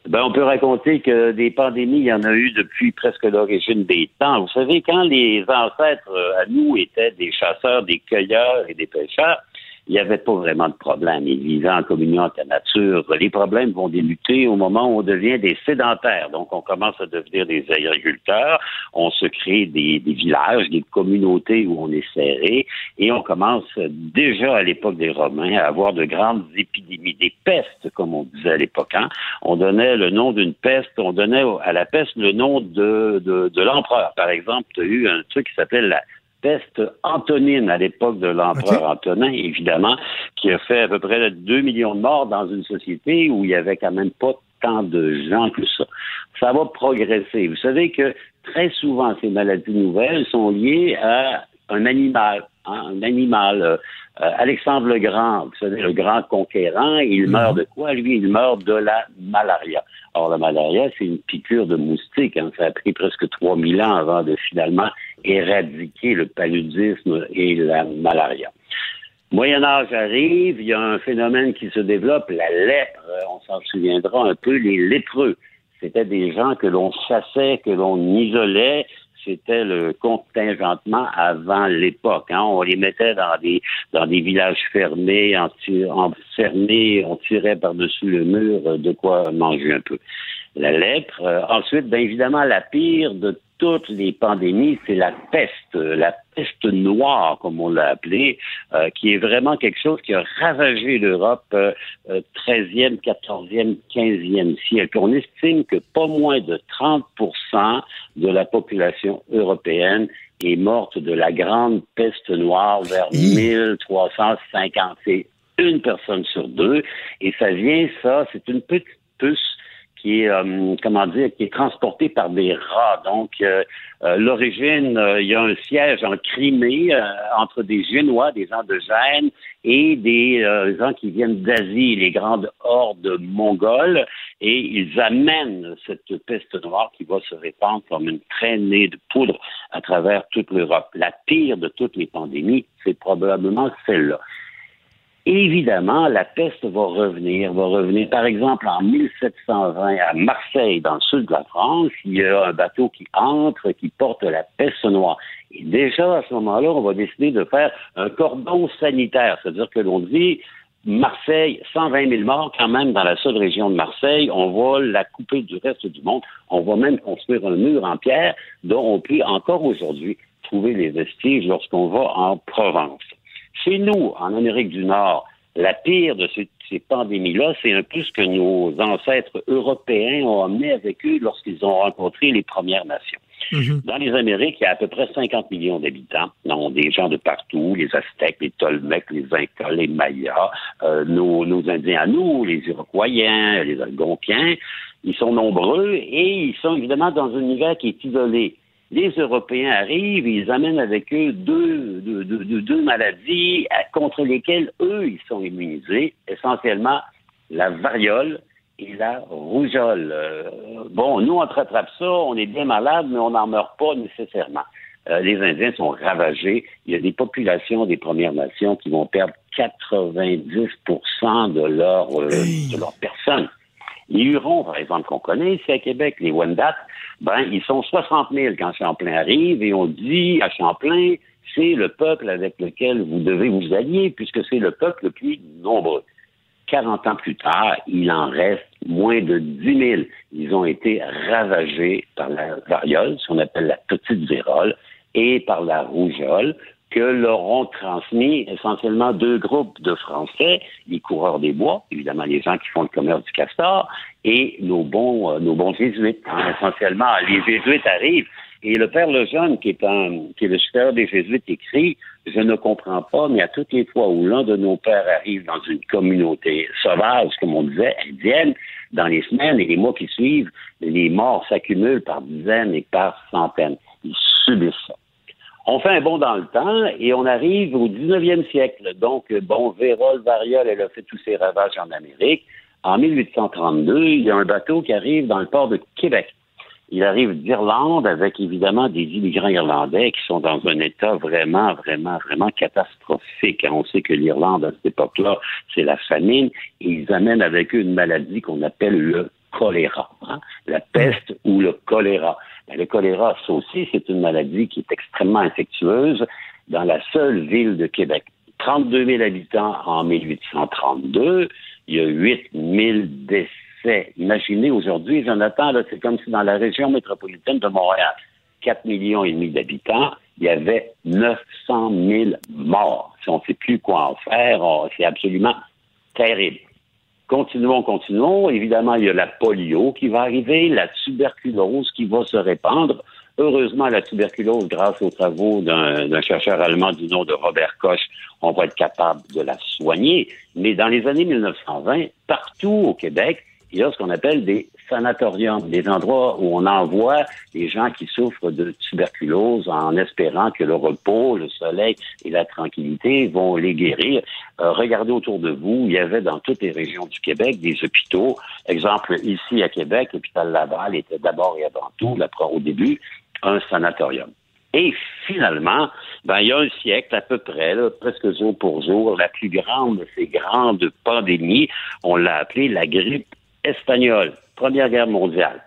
Ben, on peut raconter que des pandémies, il y en a eu depuis presque l'origine des temps. Vous savez, quand les ancêtres à nous étaient des chasseurs, des cueilleurs et des pêcheurs, il n'y avait pas vraiment de problème. Ils vivaient en communion avec la nature. Les problèmes vont débuter au moment où on devient des sédentaires. Donc, on commence à devenir des agriculteurs. On se crée des, villages, des communautés où on est serré. Et on commence déjà à l'époque des Romains à avoir de grandes épidémies, des pestes, comme on disait à l'époque. hein. On donnait le nom d'une peste, on donnait à la peste le nom de, de, de l'empereur. Par exemple, tu as eu un truc qui s'appelle la peste antonine à l'époque de l'empereur. Antonin, évidemment, qui a fait à peu près 2 millions de morts dans une société où il y avait quand même pas tant de gens que ça. Ça va progresser. Vous savez que très souvent, ces maladies nouvelles sont liées à un animal. hein, un animal. Euh, euh, Alexandre le Grand, vous savez, le grand conquérant, il meurt de quoi? Lui, il meurt de la malaria. Or, la malaria, c'est une piqûre de moustique. hein. Ça a pris presque 3000 ans avant de finalement éradiquer le paludisme et la malaria. Moyen Âge arrive, il y a un phénomène qui se développe, la lèpre. On s'en souviendra un peu, les lépreux. C'était des gens que l'on chassait, que l'on isolait. C'était le contingentement avant l'époque. hein. On les mettait dans des dans des villages fermés, enfermés, on tirait par-dessus le mur euh, de quoi manger un peu. La lèpre. Euh, ensuite, bien évidemment, la pire de toutes les pandémies, c'est la peste, la peste noire, comme on l'a appelée, euh, qui est vraiment quelque chose qui a ravagé l'Europe euh, euh, 13e, 14e, 15e siècle. On estime que pas moins de 30% de la population européenne est morte de la grande peste noire vers Hi. 1350. C'est une personne sur deux. Et ça vient, ça, c'est une petite puce qui est, euh, comment dire, qui est transportée par des rats. Donc, euh, euh, l'origine, euh, il y a un siège en Crimée euh, entre des Génois, des gens de Gênes, et des gens qui viennent d'Asie, les grandes hordes mongoles, et ils amènent cette peste noire qui va se répandre comme une traînée de poudre à travers toute l'Europe. La pire de toutes les pandémies, c'est probablement celle-là. Évidemment, la peste va revenir, va revenir. Par exemple, en 1720, à Marseille, dans le sud de la France, il y a un bateau qui entre, qui porte la peste noire. Et déjà, à ce moment-là, on va décider de faire un cordon sanitaire. C'est-à-dire que l'on dit, Marseille, 120 000 morts quand même dans la seule région de Marseille. On va la couper du reste du monde. On va même construire un mur en pierre dont on peut encore aujourd'hui trouver les vestiges lorsqu'on va en Provence. Chez nous, en Amérique du Nord, la pire de ces, pandémies-là, c'est un peu ce que nos ancêtres européens ont amené avec eux lorsqu'ils ont rencontré les Premières Nations. Mhm. Dans les Amériques, il y a à peu près 50 millions d'habitants. ont des gens de partout, les Aztèques, les Tolmecs, les Incas, les Mayas, euh, nos, nos, Indiens à nous, les Iroquois, les Algonquiens. Ils sont nombreux et ils sont évidemment dans un univers qui est isolé les Européens arrivent et ils amènent avec eux deux, deux, maladies contre lesquelles eux, ils sont immunisés, essentiellement la variole et la rougeole. Euh, bon, nous, on attrape ça, on est bien malade, mais on n'en meurt pas nécessairement. Euh, les Indiens sont ravagés. Il y a des populations des Premières Nations qui vont perdre 90 de leur, euh, de leur personne. Les Hurons, par exemple, qu'on connaît ici à Québec, les Wendat, ben, ils sont 60 000 quand Champlain arrive et on dit à Champlain, c'est le peuple avec lequel vous devez vous allier puisque c'est le peuple le plus nombreux. 40 ans plus tard, il en reste moins de 10 000. Ils ont été ravagés par la variole, ce qu'on appelle la petite vérole, et par la rougeole, que leur ont transmis essentiellement deux groupes de Français, les coureurs des bois, évidemment les gens qui font le commerce du castor, et nos bons, euh, nos bons jésuites. Hein, essentiellement, les jésuites arrivent. Et le père Lejeune, qui est, un, qui est le supérieur des jésuites, écrit Je ne comprends pas, mais à toutes les fois où l'un de nos pères arrive dans une communauté sauvage, comme on disait, indienne, dans les semaines et les mois qui suivent, les morts s'accumulent par dizaines et par centaines. Ils subissent ça. On fait un bond dans le temps et on arrive au 19e siècle. Donc, bon, Vérole, Variole, elle a fait tous ses ravages en Amérique. En 1832, il y a un bateau qui arrive dans le port de Québec. Il arrive d'Irlande avec évidemment des immigrants irlandais qui sont dans un état vraiment, vraiment, vraiment catastrophique. On sait que l'Irlande, à cette époque-là, c'est la famine. Et ils amènent avec eux une maladie qu'on appelle le choléra, hein. la peste ou le choléra. Ben, le choléra, ça aussi, c'est une maladie qui est extrêmement infectieuse dans la seule ville de Québec. 32 000 habitants en 1832, il y a 8 000 décès. Imaginez aujourd'hui, Jonathan, c'est comme si dans la région métropolitaine de Montréal, 4 millions et demi d'habitants, il y avait 900 000 morts. Si on ne sait plus quoi en faire, c'est absolument terrible. Continuons, continuons. Évidemment, il y a la polio qui va arriver, la tuberculose qui va se répandre. Heureusement, la tuberculose, grâce aux travaux d'un chercheur allemand du nom de Robert Koch, on va être capable de la soigner. Mais dans les années 1920, partout au Québec, il y a ce qu'on appelle des sanatoriums, des endroits où on envoie les gens qui souffrent de tuberculose en espérant que le repos, le soleil et la tranquillité vont les guérir. Euh, regardez autour de vous, il y avait dans toutes les régions du Québec des hôpitaux. Exemple, ici à Québec, l'hôpital Laval était d'abord et avant tout, au début, un sanatorium. Et finalement, ben, il y a un siècle à peu près, presque jour pour jour, la plus grande de ces grandes pandémies, on l'a appelée la grippe espagnole. Première Guerre mondiale.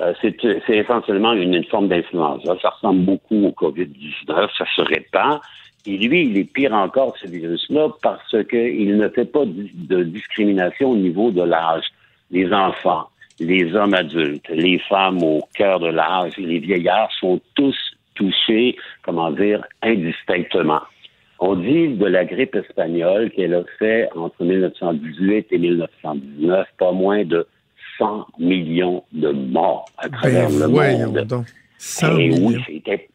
Euh, c'est essentiellement une, forme d'influenza. Ça ressemble beaucoup au COVID-19, ça se répand. Et lui, il est pire encore, ce virus-là, parce qu'il ne fait pas de discrimination au niveau de l'âge. Les enfants, les hommes adultes, les femmes au cœur de l'âge les vieillards sont tous touchés, comment dire, indistinctement. On dit de la grippe espagnole qu'elle a fait entre 1918 et 1919 pas moins de 100 millions de morts à ben, travers le monde. Donc. 100 Et millions. oui, c'était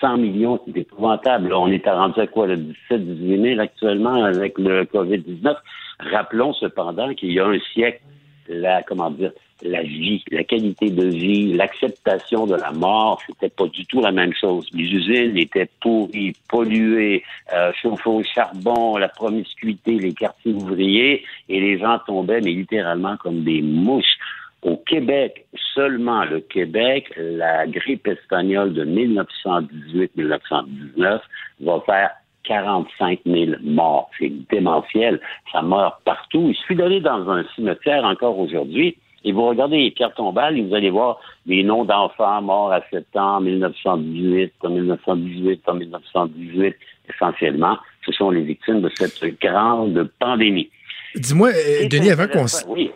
100 millions, c'est épouvantable. on est rendu à quoi, le 17, 18 000 actuellement avec le COVID-19. Rappelons cependant qu'il y a un siècle, la, comment dire, la vie, la qualité de vie, l'acceptation de la mort, c'était pas du tout la même chose. Les usines étaient pourries, polluées, euh, chauffées au charbon, la promiscuité, les quartiers ouvriers, et les gens tombaient, mais littéralement comme des mouches. Au Québec, seulement le Québec, la grippe espagnole de 1918-1919 va faire 45 000 morts. C'est démentiel. Ça meurt partout. Il suffit d'aller dans un cimetière encore aujourd'hui et vous regardez les pierres tombales et vous allez voir les noms d'enfants morts à 7 ans, en 1918, en 1918, en 1918. Essentiellement, ce sont les victimes de cette grande pandémie. Dis-moi, euh, Denis, avant qu'on... Oui.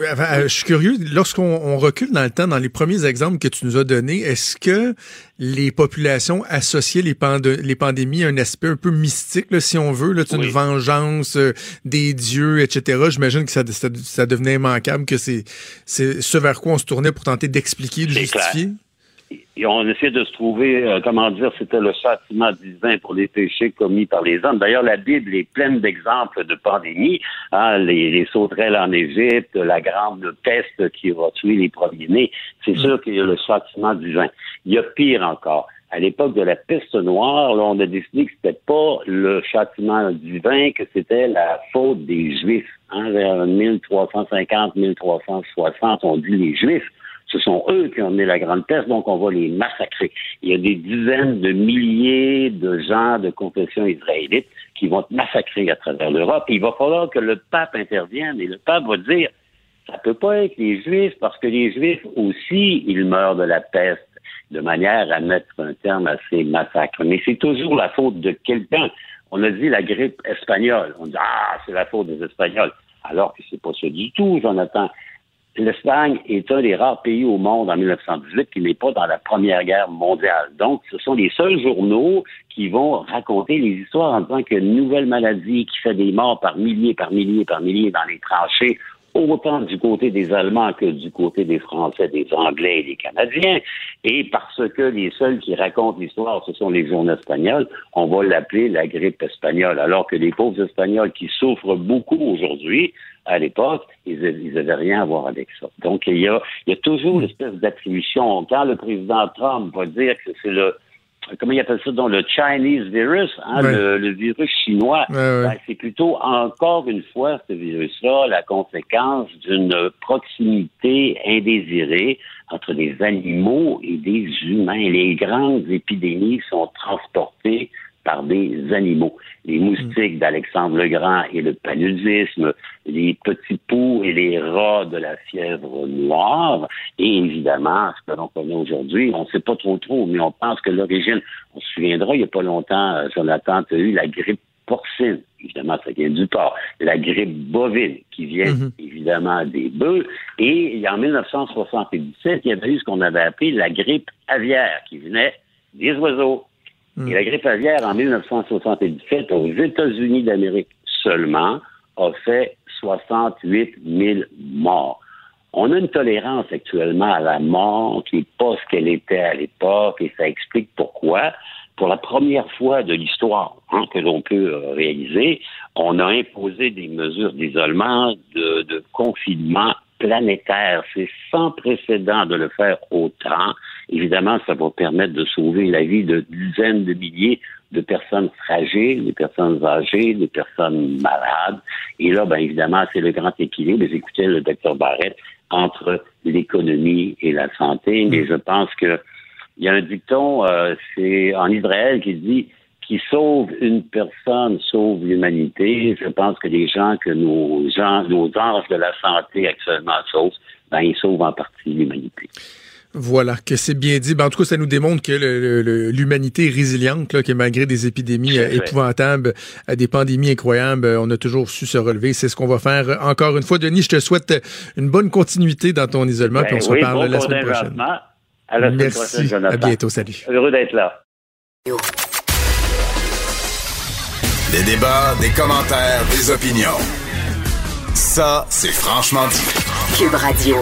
Euh, je suis curieux, lorsqu'on recule dans le temps, dans les premiers exemples que tu nous as donnés, est-ce que les populations associaient les, les, pandémies à un aspect un peu mystique, si on veut, là, une vengeance euh, des dieux, etc. J'imagine que ça, ça, devenait immanquable, que c'est ce vers quoi on se tournait pour tenter d'expliquer, de justifier et on essaie de se trouver, euh, comment dire, c'était le châtiment divin pour les péchés commis par les hommes. D'ailleurs, la Bible est pleine d'exemples de pandémies. Hein, les, les, sauterelles en Égypte, la grande peste qui va tuer les premiers-nés. C'est mm. sûr qu'il y a le châtiment divin. Il y a pire encore. À l'époque de la peste noire, là, on a décidé que c'était pas le châtiment divin, que c'était la faute des Juifs. Hein, vers 1350-1360, on dit les Juifs. Ce sont eux qui ont mené la grande peste, donc on va les massacrer. Il y a des dizaines de milliers de gens de confession israélite qui vont être massacrés à travers l'Europe. Il va falloir que le pape intervienne et le pape va dire ça peut pas être les Juifs parce que les Juifs aussi, ils meurent de la peste de manière à mettre un terme à ces massacres. Mais c'est toujours la faute de quelqu'un. On a dit la grippe espagnole. On dit ah c'est la faute des Espagnols, alors que c'est pas ça du tout, Jonathan l'Espagne est un des rares pays au monde en 1918 qui n'est pas dans la Première Guerre mondiale. Donc, ce sont les seuls journaux qui vont raconter les histoires en disant qu'une nouvelle maladie qui fait des morts par milliers, par milliers, par milliers dans les tranchées autant du côté des Allemands que du côté des Français, des Anglais et des Canadiens. Et parce que les seuls qui racontent l'histoire, ce sont les journaux espagnols, on va l'appeler la grippe espagnole, alors que les pauvres Espagnols qui souffrent beaucoup aujourd'hui, à l'époque, ils n'avaient rien à voir avec ça. Donc, il y a, il y a toujours une espèce d'attribution. Quand le président Trump va dire que c'est le comment il appelle ça, dans le Chinese virus, hein, le, virus chinois, ben, c'est plutôt encore une fois ce virus-là la conséquence d'une proximité indésirée entre des animaux et des humains. Les grandes épidémies sont transportées par des animaux. Les moustiques d'Alexandre le Grand et le paludisme, les petits poux et les rats de la fièvre noire, et évidemment, ce que l'on connaît aujourd'hui, on ne sait pas trop trop, mais on pense que l'origine, on se souviendra, il n'y a pas longtemps, euh, Jonathan, tu a eu la grippe porcine. Évidemment, ça vient du porc. La grippe bovine, qui vient mhm. évidemment des bœufs. Et en 1977, il y avait eu ce qu'on avait appelé la grippe aviaire, qui venait des oiseaux. Et la grippe aviaire, en 1977, aux États-Unis d'Amérique seulement, a fait 68 000 morts. On a une tolérance actuellement à la mort qui n'est pas ce qu'elle était à l'époque, et ça explique pourquoi. Pour la première fois de l'histoire hein, que l'on peut euh, réaliser, on a imposé des mesures d'isolement, de confinement planétaire. C'est sans précédent de le faire autant. Évidemment, ça va permettre de sauver la vie de dizaines de milliers de personnes fragiles, de personnes âgées, de personnes malades. Et là, ben évidemment, c'est le grand équilibre. Écoutez le docteur Barrett entre l'économie et la santé. Mais je pense que il y a un dicton, euh, c'est en Israël qui dit qui sauve une personne sauve l'humanité. Je pense que les gens que nos gens, nos anges de la santé actuellement sauvent, ben, ils sauvent en partie l'humanité. Voilà, que c'est bien dit. Ben, en tout cas, ça nous démontre que l'humanité est résiliente, là, que malgré des épidémies euh, épouvantables, euh, des pandémies incroyables, euh, on a toujours su se relever. C'est ce qu'on va faire encore une fois. Denis, je te souhaite une bonne continuité dans ton isolement, puis on se ben reparle la semaine prochaine. À la Merci. Semaine prochaine, à bientôt. Salut. Heureux d'être là. Des débats, des commentaires, des opinions. Ça, c'est franchement dit. Cube Radio.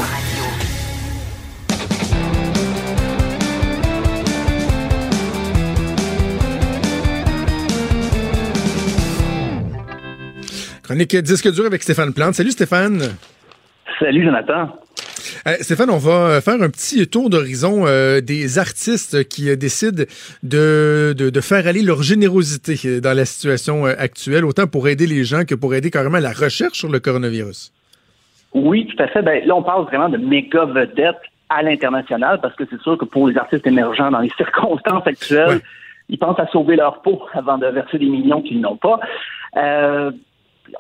Chronique disque dur avec Stéphane Plante. Salut Stéphane. Salut Jonathan. Euh, Stéphane, on va euh, faire un petit tour d'horizon euh, des artistes qui décident de, de, faire aller leur générosité dans la situation actuelle, autant pour aider les gens que pour aider carrément la recherche sur le coronavirus. Oui, tout à fait. Ben, là, on parle vraiment de méga vedettes à l'international parce que c'est sûr que pour les artistes émergents dans les *laughs* circonstances actuelles, ils pensent à sauver leur peau avant de verser des millions qu'ils n'ont pas.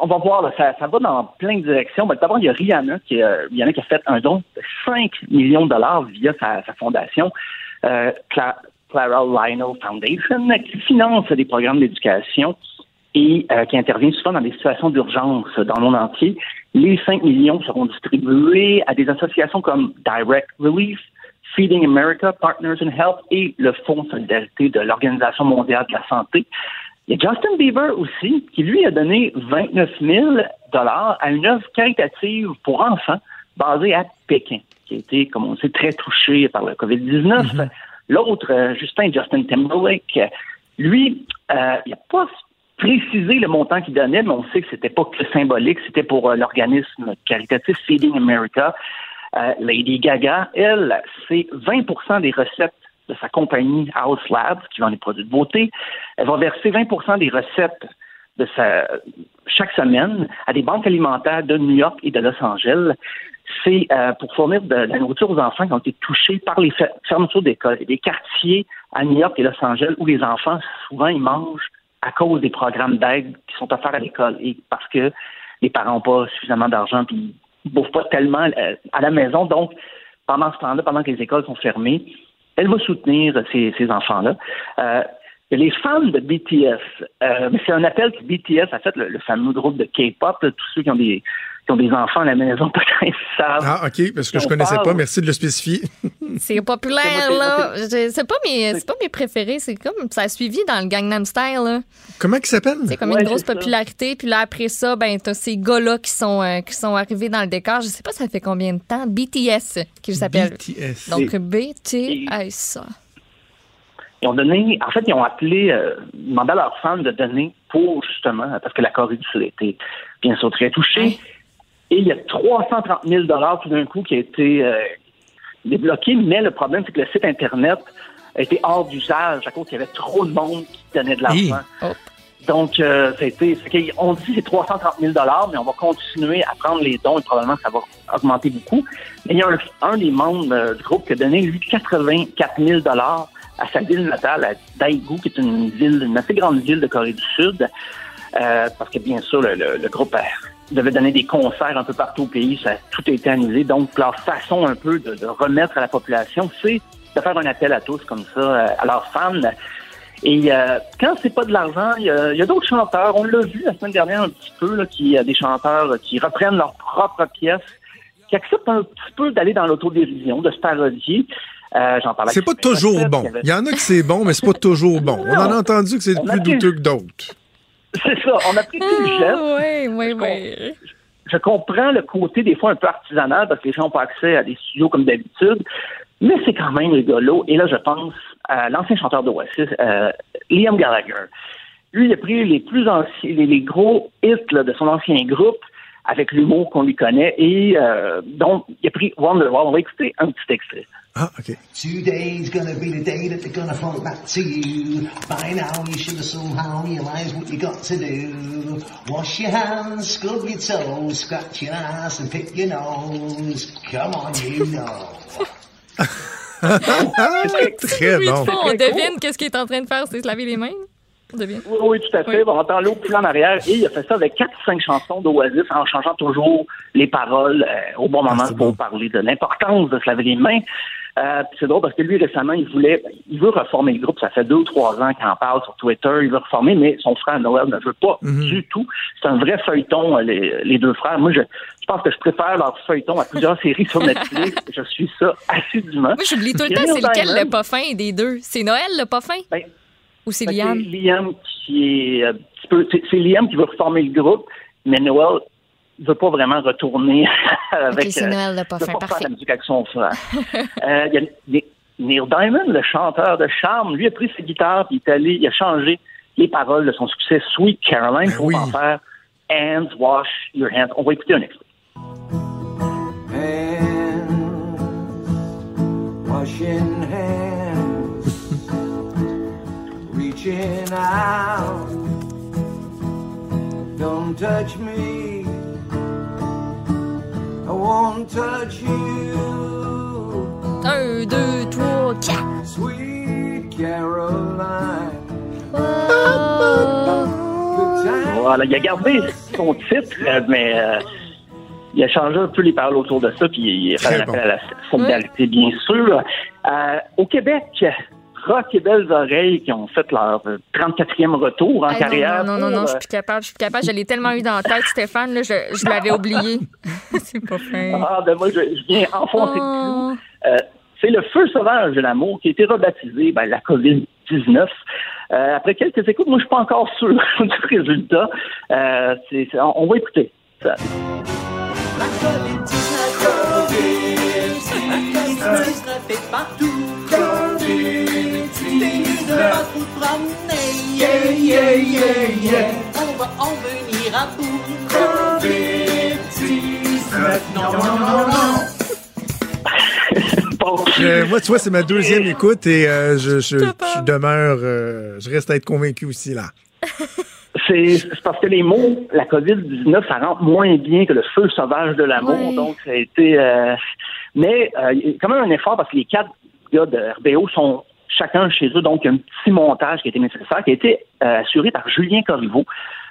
On va voir, là, ça, ça va dans plein de directions. Ben, D'abord, il y a Rihanna qui, euh, Rihanna qui a fait un don de 5 millions de dollars via sa, sa fondation, euh, Cla- Clara Lionel Foundation, qui finance des programmes d'éducation et euh, qui intervient souvent dans des situations d'urgence dans le monde entier. Les 5 millions seront distribués à des associations comme Direct Relief, Feeding America, Partners in Health et le Fonds de solidarité de l'Organisation mondiale de la santé. Il y a Justin Bieber aussi, qui lui a donné 29 000 dollars à une œuvre caritative pour enfants basée à Pékin, qui a été, comme on sait, très touché par le COVID-19. L'autre, euh, Justin Justin Timberlake, lui, euh, il n'a pas précisé le montant qu'il donnait, mais on sait que c'était pas que symbolique, c'était pour euh, l'organisme caritatif Feeding America. Euh, Lady Gaga, elle, c'est 20 des recettes de sa compagnie House Labs, qui vend des produits de beauté. Elle va verser 20% des recettes de sa, chaque semaine à des banques alimentaires de New York et de Los Angeles. C'est euh, pour fournir de, la nourriture aux enfants qui ont été touchés par les fer- fermetures d'écoles. A des quartiers à New York et Los Angeles où les enfants, souvent, ils mangent à cause des programmes d'aide qui sont offerts à l'école et parce que les parents n'ont pas suffisamment d'argent puis ils ne bouffent pas tellement euh, à la maison. Donc, pendant ce temps-là, pendant que les écoles sont fermées, elle va soutenir ces, ces enfants-là. Euh, les fans de BTS, euh, c'est un appel que BTS a fait, le, le fameux groupe de K-pop, tous ceux qui ont des qui ont des enfants à la maison, *laughs* peut-être savent. Ah, OK, parce que je On connaissais parle- pas. Merci de le spécifier. *laughs* C'est populaire, là. C'est pas, mes- c'est pas mes préférés. C'est comme. Ça a suivi dans le Gangnam Style, là. Comment il s'appelle? C'est comme Ouais, une grosse popularité. Puis là, après ça, ben, t'as ces gars-là qui sont, euh, qui sont arrivés dans le décor. Je sais pas ça fait combien de temps? BTS, qu'ils s'appellent. BTS. Donc, BTS. Ils ont donné, en fait, ils ont appelé, euh, demandé à leurs fans de donner pour justement, parce que la Corée du Sud a été bien sûr très touchée. Et il y a 330 000 dollars tout d'un coup qui a été euh, débloqué, mais le problème, c'est que le site Internet a été hors d'usage à cause qu'il y avait trop de monde qui donnait de l'argent. Donc, euh, ça a été, on dit que c'est 330 000 mais on va continuer à prendre les dons et probablement ça va augmenter beaucoup. Mais il y a un, un des membres euh, du groupe qui a donné, lui, 84 000 à sa ville natale, à Daegu, qui est une ville, une assez grande ville de Corée du Sud, euh, parce que bien sûr, le, le- le groupe euh, devait donner des concerts un peu partout au pays, ça a tout été annulé. Donc, leur façon un peu de, de remettre à la population, c'est de faire un appel à tous comme ça, euh, à leurs fans. Et euh, quand c'est pas de l'argent, il y a, d'autres chanteurs. On l'a vu la semaine dernière un petit peu, là, qui a des chanteurs qui reprennent leurs propres pièces, qui acceptent un petit peu d'aller dans l'autodérision, de se parodier. Euh. C'est pas toujours bon. qui Il y en a que c'est bon, mais c'est pas toujours bon. On en a entendu que c'est plus douteux que d'autres. C'est ça. On a pris le geste. oui, oui, Je oui. je comprends le côté des fois un peu artisanal parce que les gens n'ont pas accès à des studios comme d'habitude, mais c'est quand même rigolo. Et là, je pense à l'ancien chanteur d'Oasis, euh, Liam Gallagher. Lui, il a pris les plus anciens, les, les gros hits là, de son ancien groupe avec l'humour qu'on lui connaît et euh, donc il a pris Wonderwall. On va écouter un petit extrait. Ah, OK. Today's gonna be the day that they're gonna fall back to you. By now you should have somehow realized what you got to do. Wash your hands, scrub your toes, scratch your ass and pick your nose. Come on, you know. Très tu vois, on devine qu'est-ce qu'il est en train de faire, c'est se laver les mains? On devine. Oui, oui, tout à fait. Oui. On entend l'eau couler en arrière. Et il a fait ça avec quatre ou cinq chansons d'Oasis en changeant toujours les paroles euh, au bon moment c'est pour bon. parler de l'importance de se laver les mains. Euh, c'est drôle parce que lui, récemment, il voulait, il veut reformer le groupe. Ça fait deux ou trois ans qu'il en parle sur Twitter. Il veut reformer, mais son frère Noël ne veut pas Mhm. du tout. C'est un vrai feuilleton, euh, les, les deux frères. Moi, je, je pense que je préfère leur feuilleton à plusieurs *laughs* séries sur Netflix. je suis ça assidûment. Moi, j'oublie tout le temps, c'est lequel le pas fin des deux? C'est Noël le pas fin? Ben, Ou c'est que Liam? C'est Liam qui est euh, un petit peu. C'est c'est Liam qui veut reformer le groupe, mais Noël veut pas vraiment retourner *laughs* avec. Ok, c'est euh, Noël le pas veut fin, pas faire la musique avec son frère. *laughs* Euh, Il y a Neil Diamond, le chanteur de charme, lui a pris sa guitare et il est allé, il a changé les paroles de son succès Sweet Caroline Ben pour oui. en faire Hands Wash Your Hands. On va écouter un extrait. hands, washing hands, reaching out. Don't touch me, won't touch you. Un, deux, trois, quatre. Sweet Caroline, Voilà, il a gardé son titre, euh, mais euh, il a changé un peu les paroles autour de ça, puis il a fait un appel bon. à la solidarité, bien sûr. Euh, au Québec, Rock et Belles Oreilles qui ont fait leur euh, 34e retour en Hey, carrière. non, non, non, non, pour, je suis plus capable. Je suis plus capable. Je l'ai tellement eu dans la tête, Stéphane, là, je, je l'avais oublié. *laughs* C'est pas fin. Ah, ben moi, je, je viens enfoncer le Oh. clou. Euh, c'est le feu sauvage de l'amour qui a été rebaptisé ben, la COVID-19. Euh, après quelques écoutes, moi, je suis pas encore sûr *laughs* du résultat. Euh, c'est- c'est- on, on va écouter. Ça. Bon. Euh, moi, tu vois, c'est ma deuxième écoute et euh, je, je, je demeure, euh, je reste à être convaincu aussi là. *laughs* C'est parce que les mots, la COVID-19, ça rentre moins bien que le feu sauvage de l'amour. Donc, ça a été. euh, mais euh, il y a quand même un effort parce que les quatre de RBO sont chacun chez eux. Donc, il y a un petit montage qui a été nécessaire, qui a été euh, assuré par Julien Corriveau,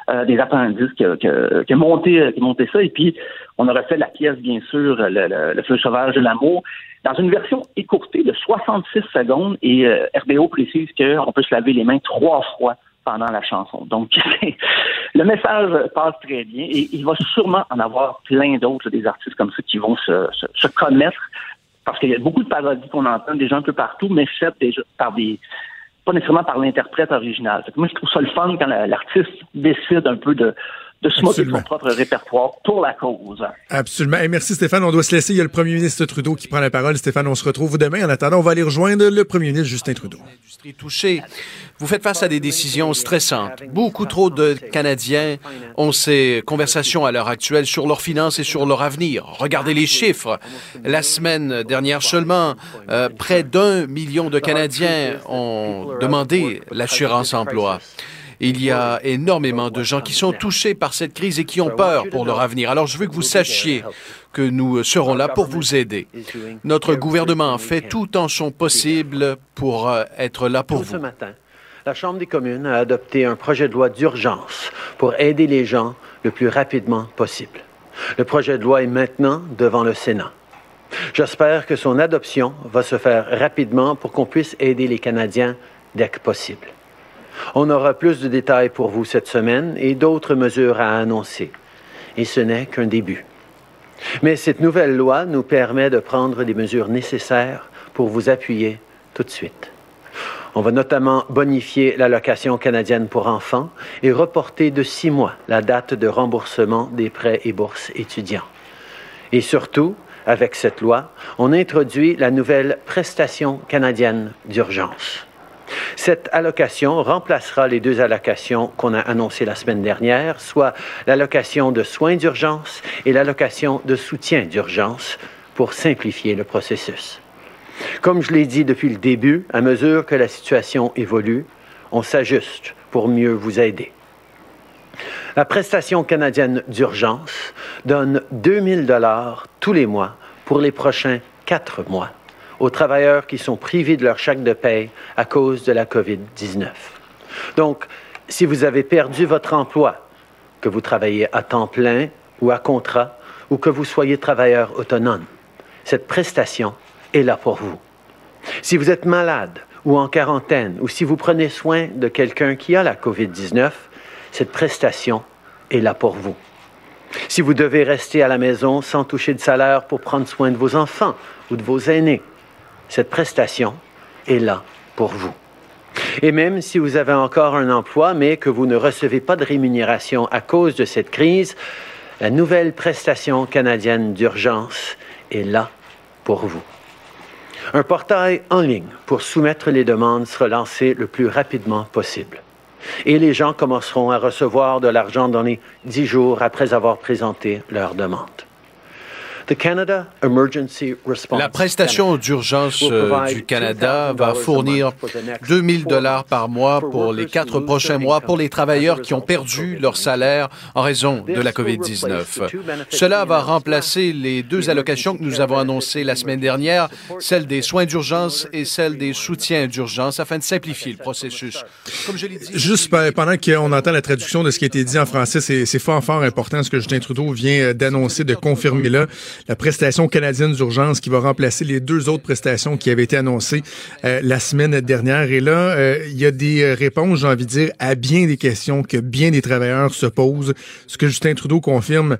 euh, des appendices, qui qui a monté, ça. Et puis, on a refait la pièce, bien sûr, le, feu sauvage de l'amour, dans une version écourtée de 66 secondes. Et euh, RBO précise qu'on peut se laver les mains trois fois pendant la chanson. Donc, *laughs* le message passe très bien et il va sûrement en avoir plein d'autres, des artistes comme ça qui vont se connaître parce qu'il y a beaucoup de parodies qu'on entend gens un peu partout, mais faites déjà par des pas nécessairement par l'interprète original. Moi, je trouve ça le fun quand la- l'artiste décide un peu de, de se moquer de Absolument. son propre répertoire pour la cause. Absolument. Et merci Stéphane. On doit se laisser. Il y a le premier ministre Trudeau qui prend la parole. Stéphane, on se retrouve demain. En attendant, on va aller rejoindre le premier ministre Justin Trudeau. Industrie touchée. Vous faites face à des décisions stressantes. Beaucoup trop de Canadiens ont ces conversations à l'heure actuelle sur leurs finances et sur leur avenir. Regardez les chiffres. La semaine dernière seulement, euh, près d'un million de Canadiens ont demandé l'assurance emploi. Il y a énormément de gens qui sont touchés par cette crise et qui ont peur pour leur avenir. Alors je veux que vous sachiez que nous serons là pour vous aider. Notre gouvernement fait tout en son possible pour euh, être là pour Ce vous. matin, la Chambre des communes a adopté un projet de loi d'urgence pour aider les gens le plus rapidement possible. Le projet de loi est maintenant devant le Sénat. J'espère que son adoption va se faire rapidement pour qu'on puisse aider les Canadiens dès que possible. On aura plus de détails pour vous cette semaine et d'autres mesures à annoncer. Et ce n'est qu'un début. Mais cette nouvelle loi nous permet de prendre les mesures nécessaires pour vous appuyer tout de suite. On va notamment bonifier l'allocation canadienne pour enfants et reporter de six mois la date de remboursement des prêts et bourses étudiants. Et surtout, avec cette loi, on introduit la nouvelle prestation canadienne d'urgence. Cette allocation remplacera les deux allocations qu'on a annoncées la semaine dernière, soit l'allocation de soins d'urgence et l'allocation de soutien d'urgence, pour simplifier le processus. Comme je l'ai dit depuis le début, à mesure que la situation évolue, on s'ajuste pour mieux vous aider. La prestation canadienne d'urgence donne 2000 dollars tous les mois pour les prochains quatre mois aux travailleurs qui sont privés de leur chèque de paie à cause de la COVID-19. Donc, si vous avez perdu votre emploi, que vous travaillez à temps plein ou à contrat, ou que vous soyez travailleur autonome, cette prestation est là pour vous. Si vous êtes malade ou en quarantaine, ou si vous prenez soin de quelqu'un qui a la COVID-19, cette prestation est là pour vous. Si vous devez rester à la maison sans toucher de salaire pour prendre soin de vos enfants ou de vos aînés, cette prestation est là pour vous. Et même si vous avez encore un emploi, mais que vous ne recevez pas de rémunération à cause de cette crise, la nouvelle prestation canadienne d'urgence est là pour vous. Un portail en ligne pour soumettre les demandes sera lancé le plus rapidement possible. Et les gens commenceront à recevoir de l'argent dans les dix jours après avoir présenté leur demande. The Canada Emergency Response La prestation d'urgence euh, du Canada va fournir 2000 dollars par mois pour les quatre prochains mois pour les travailleurs qui ont perdu leur salaire en raison de la COVID-19. Cela va remplacer les deux allocations que nous avons annoncées la semaine dernière, celle des soins d'urgence et celle des soutiens d'urgence, afin de simplifier le processus. Comme je l'ai dit, Juste pe- pendant qu'on entend la traduction de ce qui a été dit en français, c'est c'est fort, fort important ce que Justin Trudeau vient euh, d'annoncer, de confirmer là. La prestation canadienne d'urgence qui va remplacer les deux autres prestations qui avaient été annoncées euh, la semaine dernière. Et là, euh, il y a des euh, réponses, j'ai envie de dire, à bien des questions que bien des travailleurs se posent. Ce que Justin Trudeau confirme,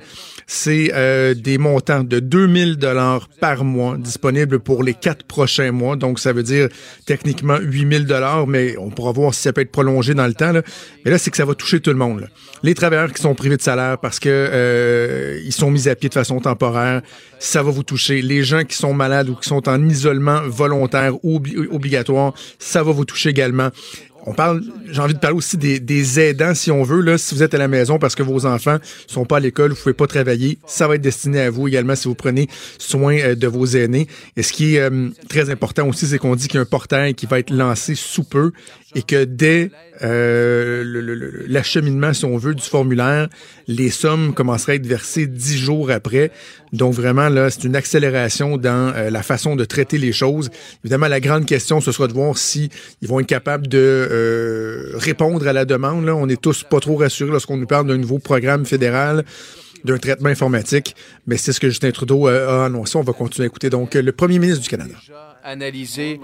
c'est euh, des montants de 2000 dollars par mois disponibles pour les quatre prochains mois. Donc, ça veut dire techniquement 8000 dollars, mais on pourra voir si ça peut être prolongé dans le temps. Là. Mais là, c'est que ça va toucher tout le monde. là. Les travailleurs qui sont privés de salaire parce que euh, ils sont mis à pied de façon temporaire, ça va vous toucher. Les gens qui sont malades ou qui sont en isolement volontaire ou obli- obligatoire, ça va vous toucher également. On parle, j'ai envie de parler aussi des, des aidants, si on veut. Là, si vous êtes à la maison parce que vos enfants sont pas à l'école, vous pouvez pas travailler, ça va être destiné à vous également si vous prenez soin euh, de vos aînés. Et ce qui est euh, très important aussi, c'est qu'on dit qu'il y a un portail qui va être lancé sous peu et que dès euh, l'acheminement, si on veut, du formulaire, les sommes commenceraient à être versées dix jours après. Donc vraiment, là, c'est une accélération dans euh, la façon de traiter les choses. Évidemment, la grande question, ce sera de voir si ils vont être capables de euh, répondre à la demande. Là. On est tous pas trop rassurés lorsqu'on nous parle d'un nouveau programme fédéral d'un traitement informatique, mais c'est ce que Justin Trudeau euh, a annoncé. On va continuer à écouter. Donc, le premier ministre du Canada. Analysé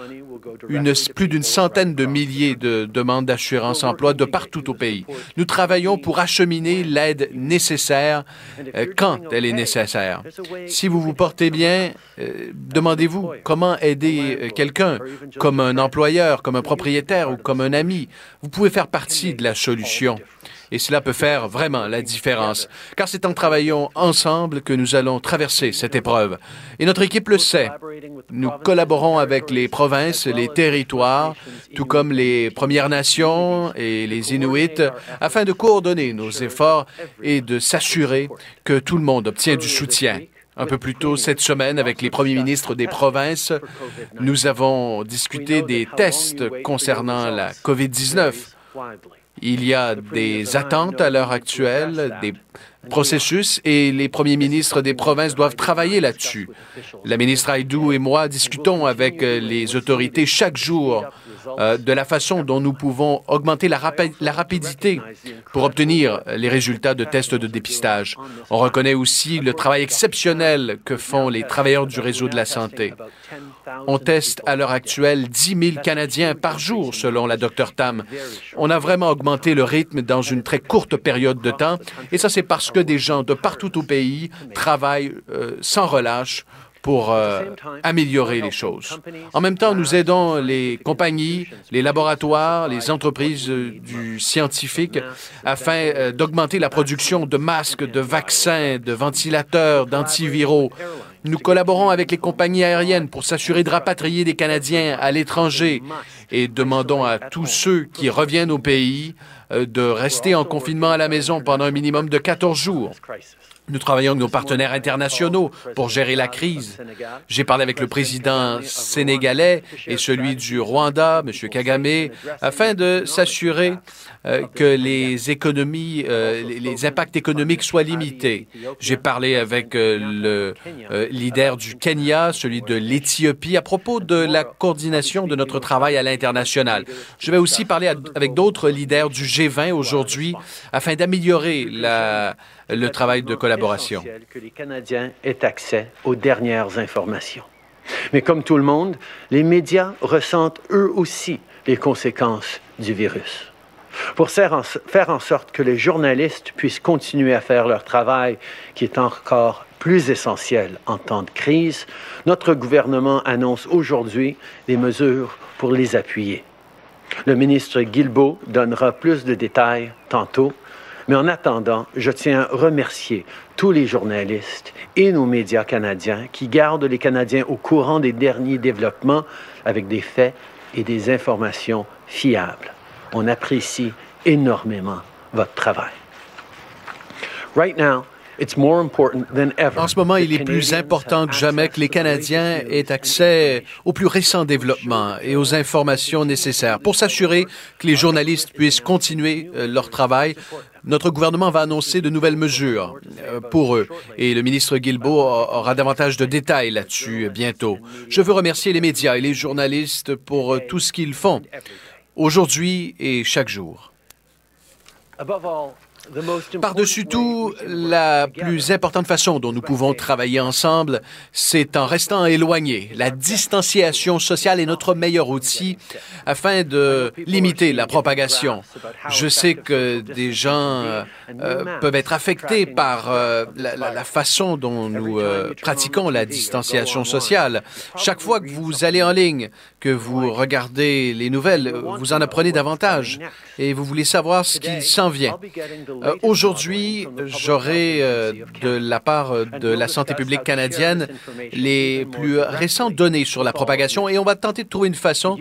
une, plus d'une centaine de milliers de demandes d'assurance emploi de partout au pays. Nous travaillons pour acheminer l'aide nécessaire euh, quand elle est nécessaire. Si vous vous portez bien, euh, demandez-vous comment aider euh, quelqu'un, comme un employeur, comme un propriétaire ou comme un ami. Vous pouvez faire partie de la solution. Et cela peut faire vraiment la différence, car c'est en travaillant ensemble que nous allons traverser cette épreuve. Et notre équipe le sait. Nous collaborons avec les provinces, les territoires, tout comme les Premières Nations et les Inuits, afin de coordonner nos efforts et de s'assurer que tout le monde obtient du soutien. Un peu plus tôt cette semaine, avec les premiers ministres des provinces, nous avons discuté des tests concernant la COVID-19. Il y a des attentes à l'heure actuelle, des processus, et les premiers ministres des provinces doivent travailler là-dessus. La ministre Haïdou et moi discutons avec les autorités chaque jour euh, de la façon dont nous pouvons augmenter la, rapi- la rapidité pour obtenir les résultats de tests de dépistage. On reconnaît aussi le travail exceptionnel que font les travailleurs du réseau de la santé. On teste à l'heure actuelle 10 000 Canadiens par jour, selon la Dr Tam. On a vraiment augmenté le rythme dans une très courte période de temps, et ça c'est parce que des gens de partout au pays travaillent euh, sans relâche pour euh, améliorer les choses. En même temps, nous aidons les compagnies, les laboratoires, les entreprises euh, du scientifique afin euh, d'augmenter la production de masques, de vaccins, de ventilateurs, d'antiviraux. Nous collaborons avec les compagnies aériennes pour s'assurer de rapatrier des Canadiens à l'étranger et demandons à tous ceux qui reviennent au pays de rester en confinement à la maison pendant un minimum de 14 jours. Nous travaillons avec nos partenaires internationaux pour gérer la crise. J'ai parlé avec le président sénégalais et celui du Rwanda, M. Kagame, afin de s'assurer euh, que les économies, euh, les, impacts économiques soient limités. J'ai parlé avec euh, le leader du Kenya, celui de l'Éthiopie, à propos de la coordination de notre travail à l'international. Je vais aussi parler avec d'autres leaders du G20 aujourd'hui afin d'améliorer la- le travail de collaboration. que les Canadiens aient accès aux dernières informations. Mais comme tout le monde, les médias ressentent eux aussi les conséquences du virus. Pour faire en, faire en sorte que les journalistes puissent continuer à faire leur travail, qui est encore plus essentiel en temps de crise, notre gouvernement annonce aujourd'hui des mesures pour les appuyer. Le ministre Guilbeault donnera plus de détails tantôt, mais en attendant, je tiens à remercier tous les journalistes et nos médias canadiens qui gardent les Canadiens au courant des derniers développements avec des faits et des informations fiables. On apprécie énormément votre travail. En ce moment, il est plus important que jamais que les Canadiens aient accès aux plus récents développements et aux informations nécessaires pour s'assurer que les journalistes puissent continuer euh, leur travail. Notre gouvernement va annoncer de nouvelles mesures euh, pour eux et le ministre Guilbeault aura davantage de détails là-dessus bientôt. Je veux remercier les médias et les journalistes pour euh, tout ce qu'ils font aujourd'hui et chaque jour. Par-dessus tout, la plus importante façon dont nous pouvons travailler ensemble, c'est en restant éloignés. La distanciation sociale est notre meilleur outil afin de limiter la propagation. Je sais que des gens euh, euh, peuvent être affectés par euh, la, façon dont nous pratiquons la distanciation sociale. Chaque fois que vous allez en ligne, que vous regardez les nouvelles, vous en apprenez davantage et vous voulez savoir ce qui s'en vient. Euh, aujourd'hui, j'aurai euh, de la part euh, de la santé publique canadienne les plus récentes données sur la propagation et on va tenter de trouver une façon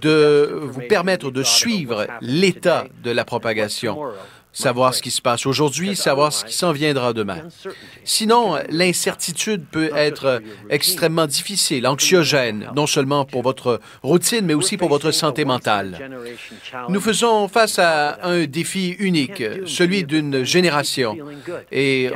de vous permettre de suivre l'état de la propagation savoir ce qui se passe aujourd'hui, savoir ce qui s'en viendra demain. Sinon, l'incertitude peut être extrêmement difficile, anxiogène, non seulement pour votre routine, mais aussi pour votre santé mentale. Nous faisons face à un défi unique, celui d'une génération. Et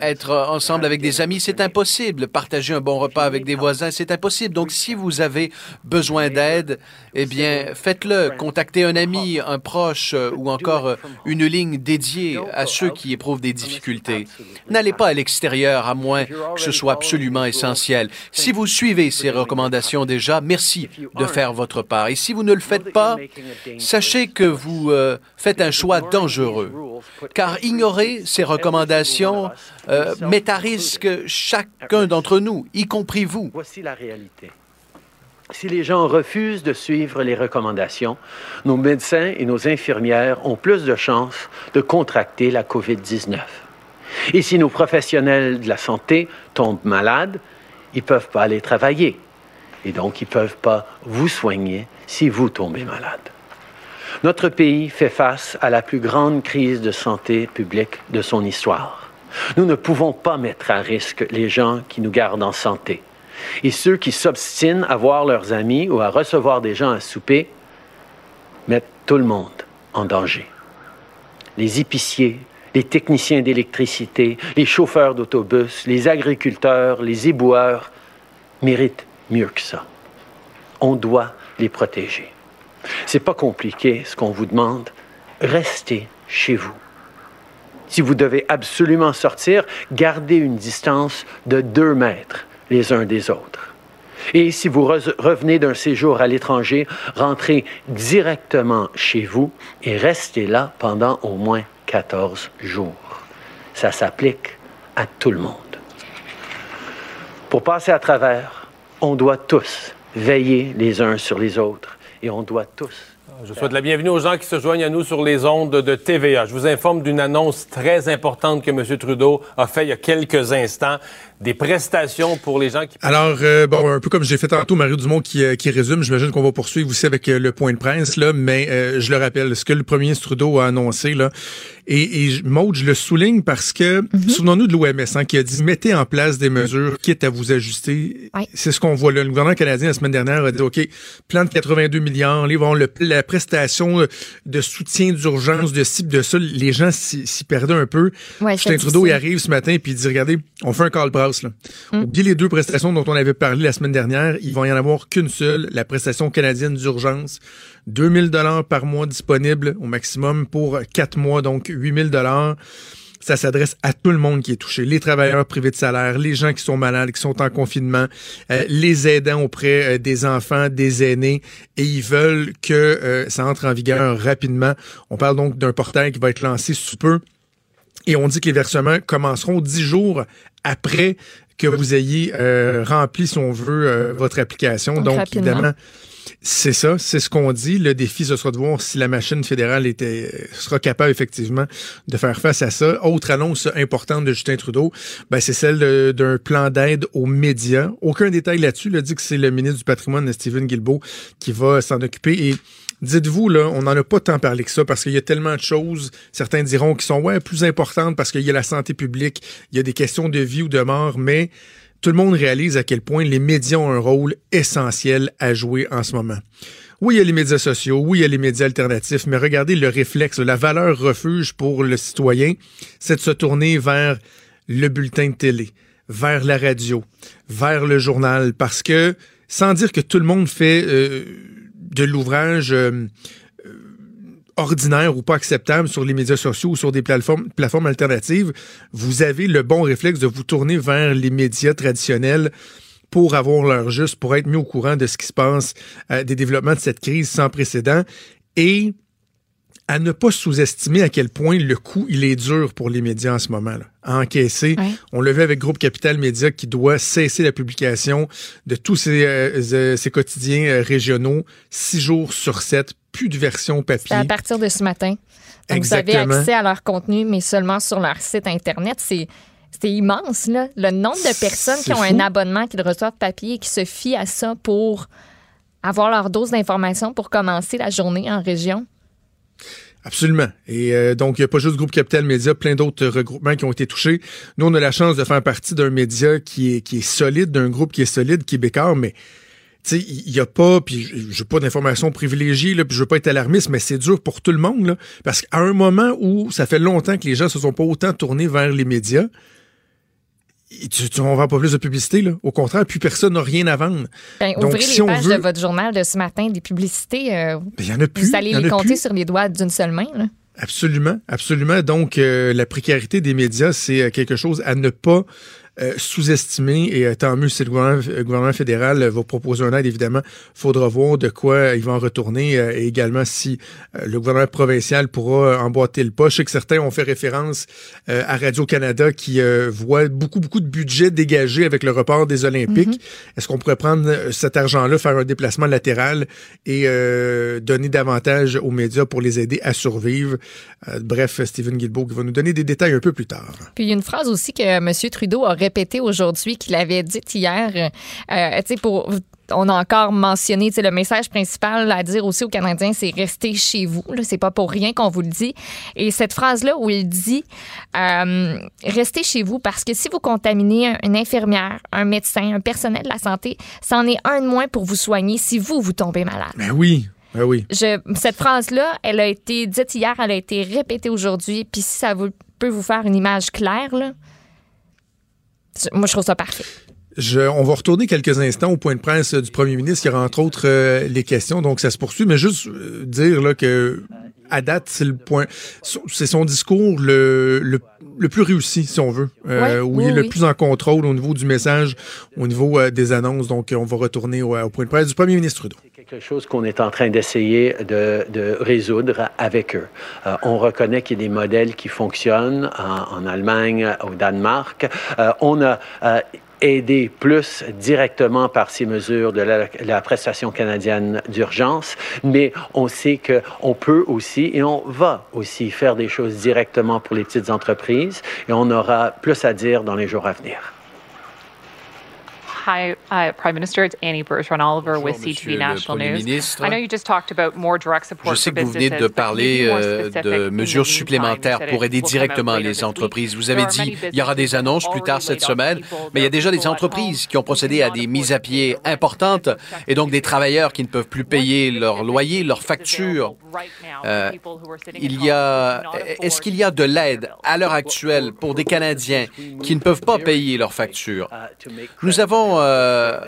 être ensemble avec des amis, c'est impossible. Partager un bon repas avec des voisins, c'est impossible. Donc, si vous avez besoin d'aide, eh bien, faites-le. Contactez un ami, un proche ou encore une ligne dédiée à ceux qui éprouvent des difficultés. N'allez pas à l'extérieur à moins que ce soit absolument essentiel. Si vous suivez ces recommandations déjà, merci de faire votre part. Et si vous ne le faites pas, sachez que vous euh, faites un choix dangereux, car ignorer ces recommandations euh, met à risque chacun d'entre nous, y compris vous. Voici la réalité. Si les gens refusent de suivre les recommandations, nos médecins et nos infirmières ont plus de chances de contracter la COVID-19. Et si nos professionnels de la santé tombent malades, ils ne peuvent pas aller travailler. Et donc, ils ne peuvent pas vous soigner si vous tombez malade. Notre pays fait face à la plus grande crise de santé publique de son histoire. Nous ne pouvons pas mettre à risque les gens qui nous gardent en santé. Et ceux qui s'obstinent à voir leurs amis ou à recevoir des gens à souper mettent tout le monde en danger. Les épiciers, les techniciens d'électricité, les chauffeurs d'autobus, les agriculteurs, les éboueurs méritent mieux que ça. On doit les protéger. C'est pas compliqué ce qu'on vous demande. Restez chez vous. Si vous devez absolument sortir, gardez une distance de deux mètres les uns des autres. Et si vous revenez d'un séjour à l'étranger, rentrez directement chez vous et restez là pendant au moins 14 jours. Ça s'applique à tout le monde. Pour passer à travers, on doit tous veiller les uns sur les autres et on doit tous je souhaite la bienvenue aux gens qui se joignent à nous sur les ondes de TVA. Je vous informe d'une annonce très importante que M. Trudeau a faite il y a quelques instants des prestations pour les gens qui... Alors, euh, bon, un peu comme j'ai fait tantôt, Mario Dumont qui, euh, qui résume, j'imagine qu'on va poursuivre aussi avec euh, le point de presse, là, mais je le rappelle, ce que le premier ministre Trudeau a annoncé, là, et, et Maud, je le souligne parce que, mm-hmm. souvenons-nous de l'OMS, hein, qui a dit, mettez en place des mesures, quitte à vous ajuster. C'est ce qu'on voit là. Le gouvernement canadien, la semaine dernière, a dit, OK, plan de 82 millions, les vont le, la prestation de soutien d'urgence, de cible de ça, les gens s'y perdaient un peu. Ouais, Justin Trudeau, il arrive ce matin, puis il dit, regardez, on fait un call brass, là. Mm. les deux prestations dont on avait parlé la semaine dernière. Il va y en avoir qu'une seule, la prestation canadienne d'urgence. 2000 dollars par mois disponible au maximum pour quatre mois, donc 8000 dollars. Ça s'adresse à tout le monde qui est touché, les travailleurs privés de salaire, les gens qui sont malades, qui sont en confinement, euh, les aidants auprès euh, des enfants, des aînés, et ils veulent que euh, ça entre en vigueur rapidement. On parle donc d'un portail qui va être lancé sous peu. Et on dit que les versements commenceront dix jours après que vous ayez euh, rempli, si on veut, euh, votre application. Donc, évidemment, c'est ça, c'est ce qu'on dit. Le défi, ce sera de voir si la machine fédérale était, sera capable effectivement de faire face à ça. Autre annonce importante de Justin Trudeau, ben, c'est celle d'un plan d'aide aux médias. Aucun détail là-dessus. Il a dit que c'est le ministre du patrimoine, Stephen Guilbeault, qui va s'en occuper. Et dites-vous, là, on n'en a pas tant parlé que ça parce qu'il y a tellement de choses, certains diront, qui sont ouais, plus importantes parce qu'il y a la santé publique, il y a des questions de vie ou de mort, mais tout le monde réalise à quel point les médias ont un rôle essentiel à jouer en ce moment. Oui, il y a les médias sociaux, oui, il y a les médias alternatifs, mais regardez le réflexe, la valeur refuge pour le citoyen, c'est de se tourner vers le bulletin de télé, vers la radio, vers le journal, parce que, sans dire que tout le monde fait euh, de l'ouvrage euh, euh, ordinaire ou pas acceptable sur les médias sociaux ou sur des plateformes, alternatives, vous avez le bon réflexe de vous tourner vers les médias traditionnels pour avoir leur juste, pour être mis au courant de ce qui se passe, euh, des développements de cette crise sans précédent. Et à ne pas sous-estimer à quel point le coup il est dur pour les médias en ce moment. Là, à encaisser. On le vu avec Groupe Capital Média qui doit cesser la publication de tous ces, euh, euh, quotidiens euh, régionaux six jours sur sept, plus de version papier. C'est à partir de ce matin. Donc, Exactement. vous avez accès à leur contenu, mais seulement sur leur site Internet. C'est. C'est immense, là. Le nombre de personnes qui ont fou. un abonnement, qui le reçoivent papier et qui se fient à ça pour avoir leur dose d'information pour commencer la journée en région. Absolument. Et euh, donc, il n'y a pas juste Groupe Capital Média, plein d'autres regroupements qui ont été touchés. Nous, on a la chance de faire partie d'un média qui est, qui est solide, d'un groupe qui est solide, québécois, mais il n'y a pas, puis je n'ai pas d'informations privilégiées, là, puis je veux pas être alarmiste, mais c'est dur pour tout le monde, là, parce qu'à un moment où ça fait longtemps que les gens se sont pas autant tournés vers les médias, tu, tu, on vend pas plus de publicité, là. Au contraire, plus personne n'a rien à vendre. Ben, Donc, ouvrez si les pages veut- de votre journal de ce matin, des publicités. euh, Ben, il y en a plus. vous allez les compter plus. sur les doigts d'une seule main. là. Absolument, absolument. Donc, euh, la précarité des médias, c'est euh, quelque chose à ne pas euh, sous-estimer. Et euh, tant mieux si le gouvernement, le gouvernement fédéral euh, va proposer un aide, évidemment, faudra voir de quoi il va en retourner. euh, et également, si euh, le gouvernement provincial pourra euh, emboîter le pas. Je sais que certains ont fait référence euh, à Radio-Canada qui euh, voit beaucoup, beaucoup de budget dégagé avec le report des Olympiques. Est-ce qu'on pourrait prendre euh, cet argent-là, faire un déplacement latéral et euh, donner davantage aux médias pour les aider à survivre? Euh, bref, Stephen Guilbeault qui va nous donner des détails un peu plus tard. Puis il y a une phrase aussi que M. Trudeau a répétée aujourd'hui, qu'il avait dite hier. Euh, sais, pour. On a encore mentionné, le message principal à dire aussi aux Canadiens, c'est rester chez vous. C'est pas pour rien qu'on vous le dit. Et cette phrase-là où il dit, euh, restez chez vous parce que si vous contaminez un- une infirmière, un médecin, un personnel de la santé, c'en est un de moins pour vous soigner si vous vous tombez malade. Ben oui, ben oui. Je, cette phrase-là, elle a été dite hier, elle a été répétée aujourd'hui. Puis si ça vous, peut vous faire une image claire, là, moi, je trouve ça parfait. Je, on va retourner quelques instants au point de presse euh, du premier ministre, qui aura entre autres euh, les questions, donc ça se poursuit, mais juste euh, dire là, que à date, c'est le point, c'est son discours le, le, le plus réussi, si on veut, euh, Ouais, où oui, il est le oui. plus en contrôle au niveau du message, au niveau euh, des annonces. Donc, on va retourner au, au point de presse du premier ministre Trudeau. quelque chose qu'on est en train d'essayer de, de résoudre avec eux. Euh, on reconnaît qu'il y a des modèles qui fonctionnent en, en Allemagne, au Danemark. Euh, on a euh, aidé plus directement par ces mesures de la, la prestation canadienne d'urgence, mais on sait qu'on peut aussi et on va aussi faire des choses directement pour les petites entreprises et on aura plus à dire dans les jours à venir. Hi, uh, Prime Minister. It's Annie Bergeron Oliver with Monsieur CTV National News. ministre. I know you just talked about more direct support Je sais que vous venez de parler euh, de mesures supplémentaires pour aider directement les entreprises. Vous avez dit il y aura des annonces plus tard cette semaine, mais il y a déjà des entreprises qui ont procédé à des mises à pied importantes et donc des travailleurs qui ne peuvent plus payer leur loyer, leurs factures. Euh, il y a, est-ce qu'il y a de l'aide à l'heure actuelle pour des Canadiens qui ne peuvent pas payer leurs factures? Nous avons euh,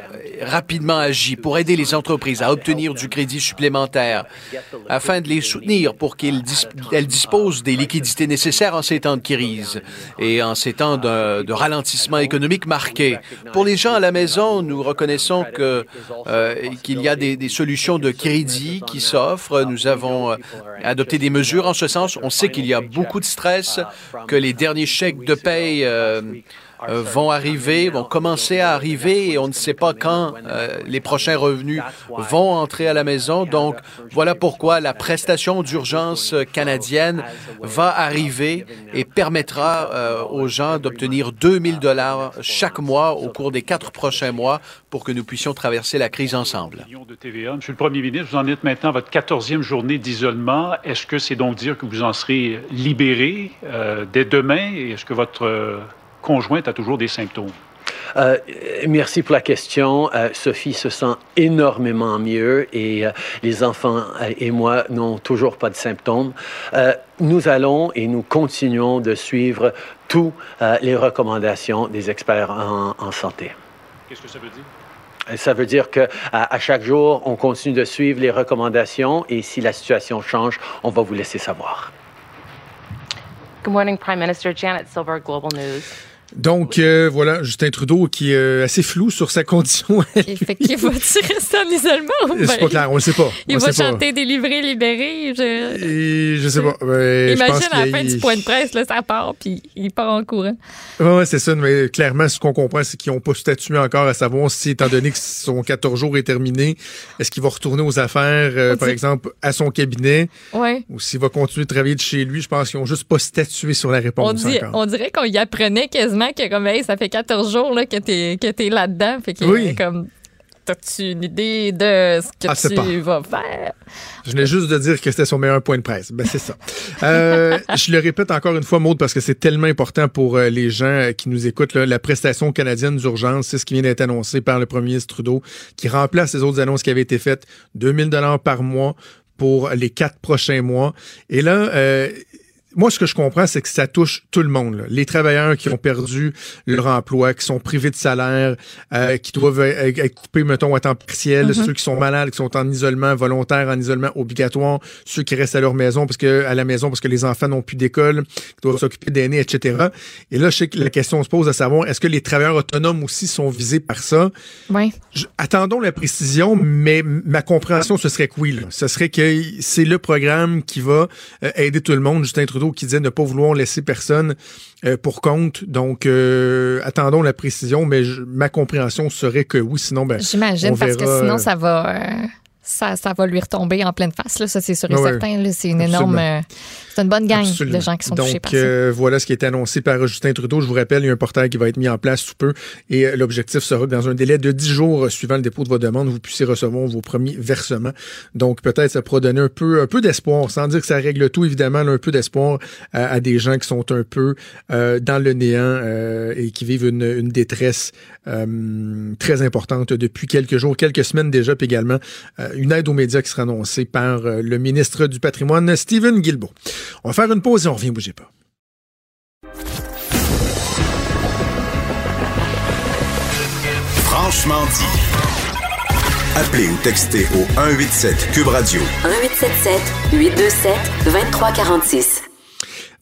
rapidement agi pour aider les entreprises à obtenir du crédit supplémentaire afin de les soutenir pour qu'elles dis- elles disposent des liquidités nécessaires en ces temps de crise et en ces temps de, de ralentissement économique marqué. Pour les gens à la maison, nous reconnaissons euh, qu'il y a des, des solutions de crédit qui s'offrent. Nous avons euh, adopté des mesures en ce sens. On sait qu'il y a beaucoup de stress, que les derniers chèques de paye euh, vont arriver, vont commencer à arriver et on ne sait pas quand euh, les prochains revenus vont entrer à la maison. Donc, voilà pourquoi la prestation d'urgence canadienne va arriver et permettra euh, aux gens d'obtenir 2000 dollars chaque mois au cours des quatre prochains mois pour que nous puissions traverser la crise ensemble. Monsieur le Premier ministre, vous en êtes maintenant à votre 14e journée d'isolement. Est-ce que c'est donc dire que vous en serez libéré euh, dès demain? Est-ce que votre euh, conjointe a toujours des symptômes? Euh, merci pour la question. Euh, Sophie se sent énormément mieux et euh, les enfants euh, et moi n'ont toujours pas de symptômes. Euh, nous allons et nous continuons de suivre toutes euh, les recommandations des experts en, en santé. Qu'est-ce que ça veut dire? Ça veut dire que à, à chaque jour, on continue de suivre les recommandations et si la situation change, on va vous laisser savoir. Good morning, Prime Minister Janet Silver, Global News. Donc, euh, voilà, Justin Trudeau qui est euh, assez flou sur sa condition. *laughs* Il fait qu'il va-tu rester en isolement? ou C'est ben, pas clair, on le sait pas. Il On va chanter délivré, libéré. Je... Et je sais pas. Ben, Imagine à la fin du point de presse, là, ça part, puis il part en courant. Ouais, ouais, c'est ça, mais clairement, ce qu'on comprend, c'est qu'ils n'ont pas statué encore à savoir si, étant donné que son 14 jours est terminé, est-ce qu'il va retourner aux affaires, euh, par exemple, à son cabinet, Ouais. ou s'il va continuer de travailler de chez lui. Je pense qu'ils n'ont juste pas statué sur la réponse On, dit, encore. on dirait qu'on y apprenait quasiment que comme hey, ça fait 14 jours là, que t'es que là-dedans. Fait que Oui. comme t'as-tu une idée de ce que Ah, tu pas. vas faire? Je venais juste de dire que c'était son meilleur point de presse. Ben, c'est ça. Euh, je le répète encore une fois, Maude, parce que c'est tellement important pour euh, les gens euh, qui nous écoutent. là. la prestation canadienne d'urgence, c'est ce qui vient d'être annoncé par le premier ministre Trudeau, qui remplace les autres annonces qui avaient été faites. 2000 dollars par mois pour les quatre prochains mois. Et là, euh, moi, ce que je comprends, c'est que ça touche tout le monde. là. Les travailleurs qui ont perdu leur emploi, qui sont privés de salaire, euh, qui doivent euh, être coupés, mettons, à temps partiel, Mhm. ceux qui sont malades, qui sont en isolement volontaire, en isolement obligatoire, ceux qui restent à leur maison parce que à la maison parce que les enfants n'ont plus d'école, qui doivent s'occuper d'aînés, etc. Et là, je sais que la question se pose à savoir est-ce que les travailleurs autonomes aussi sont visés par ça? Oui. Je- attendons la précision, mais ma compréhension, ce serait que oui. là. Ce serait que c'est le programme qui va euh, aider tout le monde. Justin Trudeau qui disait ne pas vouloir laisser personne euh, pour compte. Donc, euh, attendons la précision, mais je- ma compréhension serait que oui. Sinon, ben, J'imagine, parce que sinon, euh, ça va. ça, ça va lui retomber en pleine face, là. ça c'est sûr et ouais. certain. là. C'est une énorme. Absolument. C'est une bonne gang Absolument. de gens qui sont Donc, touchés par ça. euh, voilà ce qui est annoncé par Justin Trudeau. Je vous rappelle, il y a un portail qui va être mis en place sous peu et euh, l'objectif sera que dans un délai de 10 jours euh, suivant le dépôt de vos demandes, vous puissiez recevoir vos premiers versements. Donc, peut-être ça pourra donner un peu, un peu d'espoir, sans dire que ça règle tout, évidemment, là, un peu d'espoir à, à des gens qui sont un peu euh, dans le néant euh, et qui vivent une, une détresse euh, très importante depuis quelques jours, quelques semaines déjà, puis également une aide aux médias qui sera annoncée par le ministre du Patrimoine, Stephen Guilbeault. On va faire une pause et on revient, bougez pas. Franchement dit. Appelez ou textez au 187 Cube Radio. 1877 827 2346.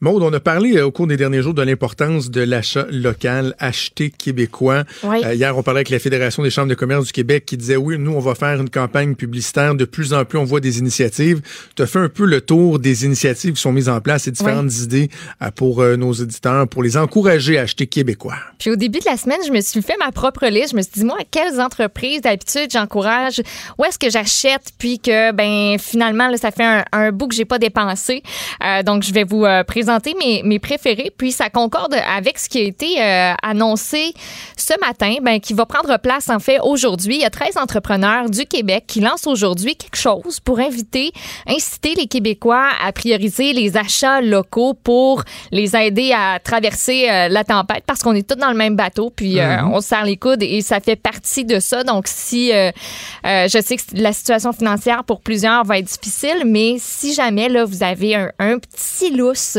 Maude, on a parlé euh, au cours des derniers jours de l'importance de l'achat local, acheté québécois. Oui. Euh, hier, on parlait avec la Fédération des chambres de commerce du Québec qui disait oui, nous, on va faire une campagne publicitaire. De plus en plus, on voit des initiatives. Tu as fait un peu le tour des initiatives qui sont mises en place et différentes idées euh, pour euh, nos éditeurs, pour les encourager à acheter québécois. Puis au début de la semaine, je me suis fait ma propre liste. Je me suis dit, moi, quelles entreprises d'habitude j'encourage? Où est-ce que j'achète? Puis que, ben, finalement, là, ça fait un, un bout que j'ai pas dépensé. Euh, donc, je vais vous euh, présenter mes, mes préférés. Puis ça concorde avec ce qui a été euh, annoncé ce matin, ben, qui va prendre place, en fait, aujourd'hui. Il y a 13 entrepreneurs du Québec qui lancent aujourd'hui quelque chose pour inviter, inciter les Québécois à prioriser les achats locaux pour les aider à traverser euh, la tempête parce qu'on est tous dans le même bateau, puis euh, Mhm. on se serre les coudes et ça fait partie de ça. Donc, si je sais que la situation financière pour plusieurs va être difficile, mais si jamais là vous avez un, un petit lousse,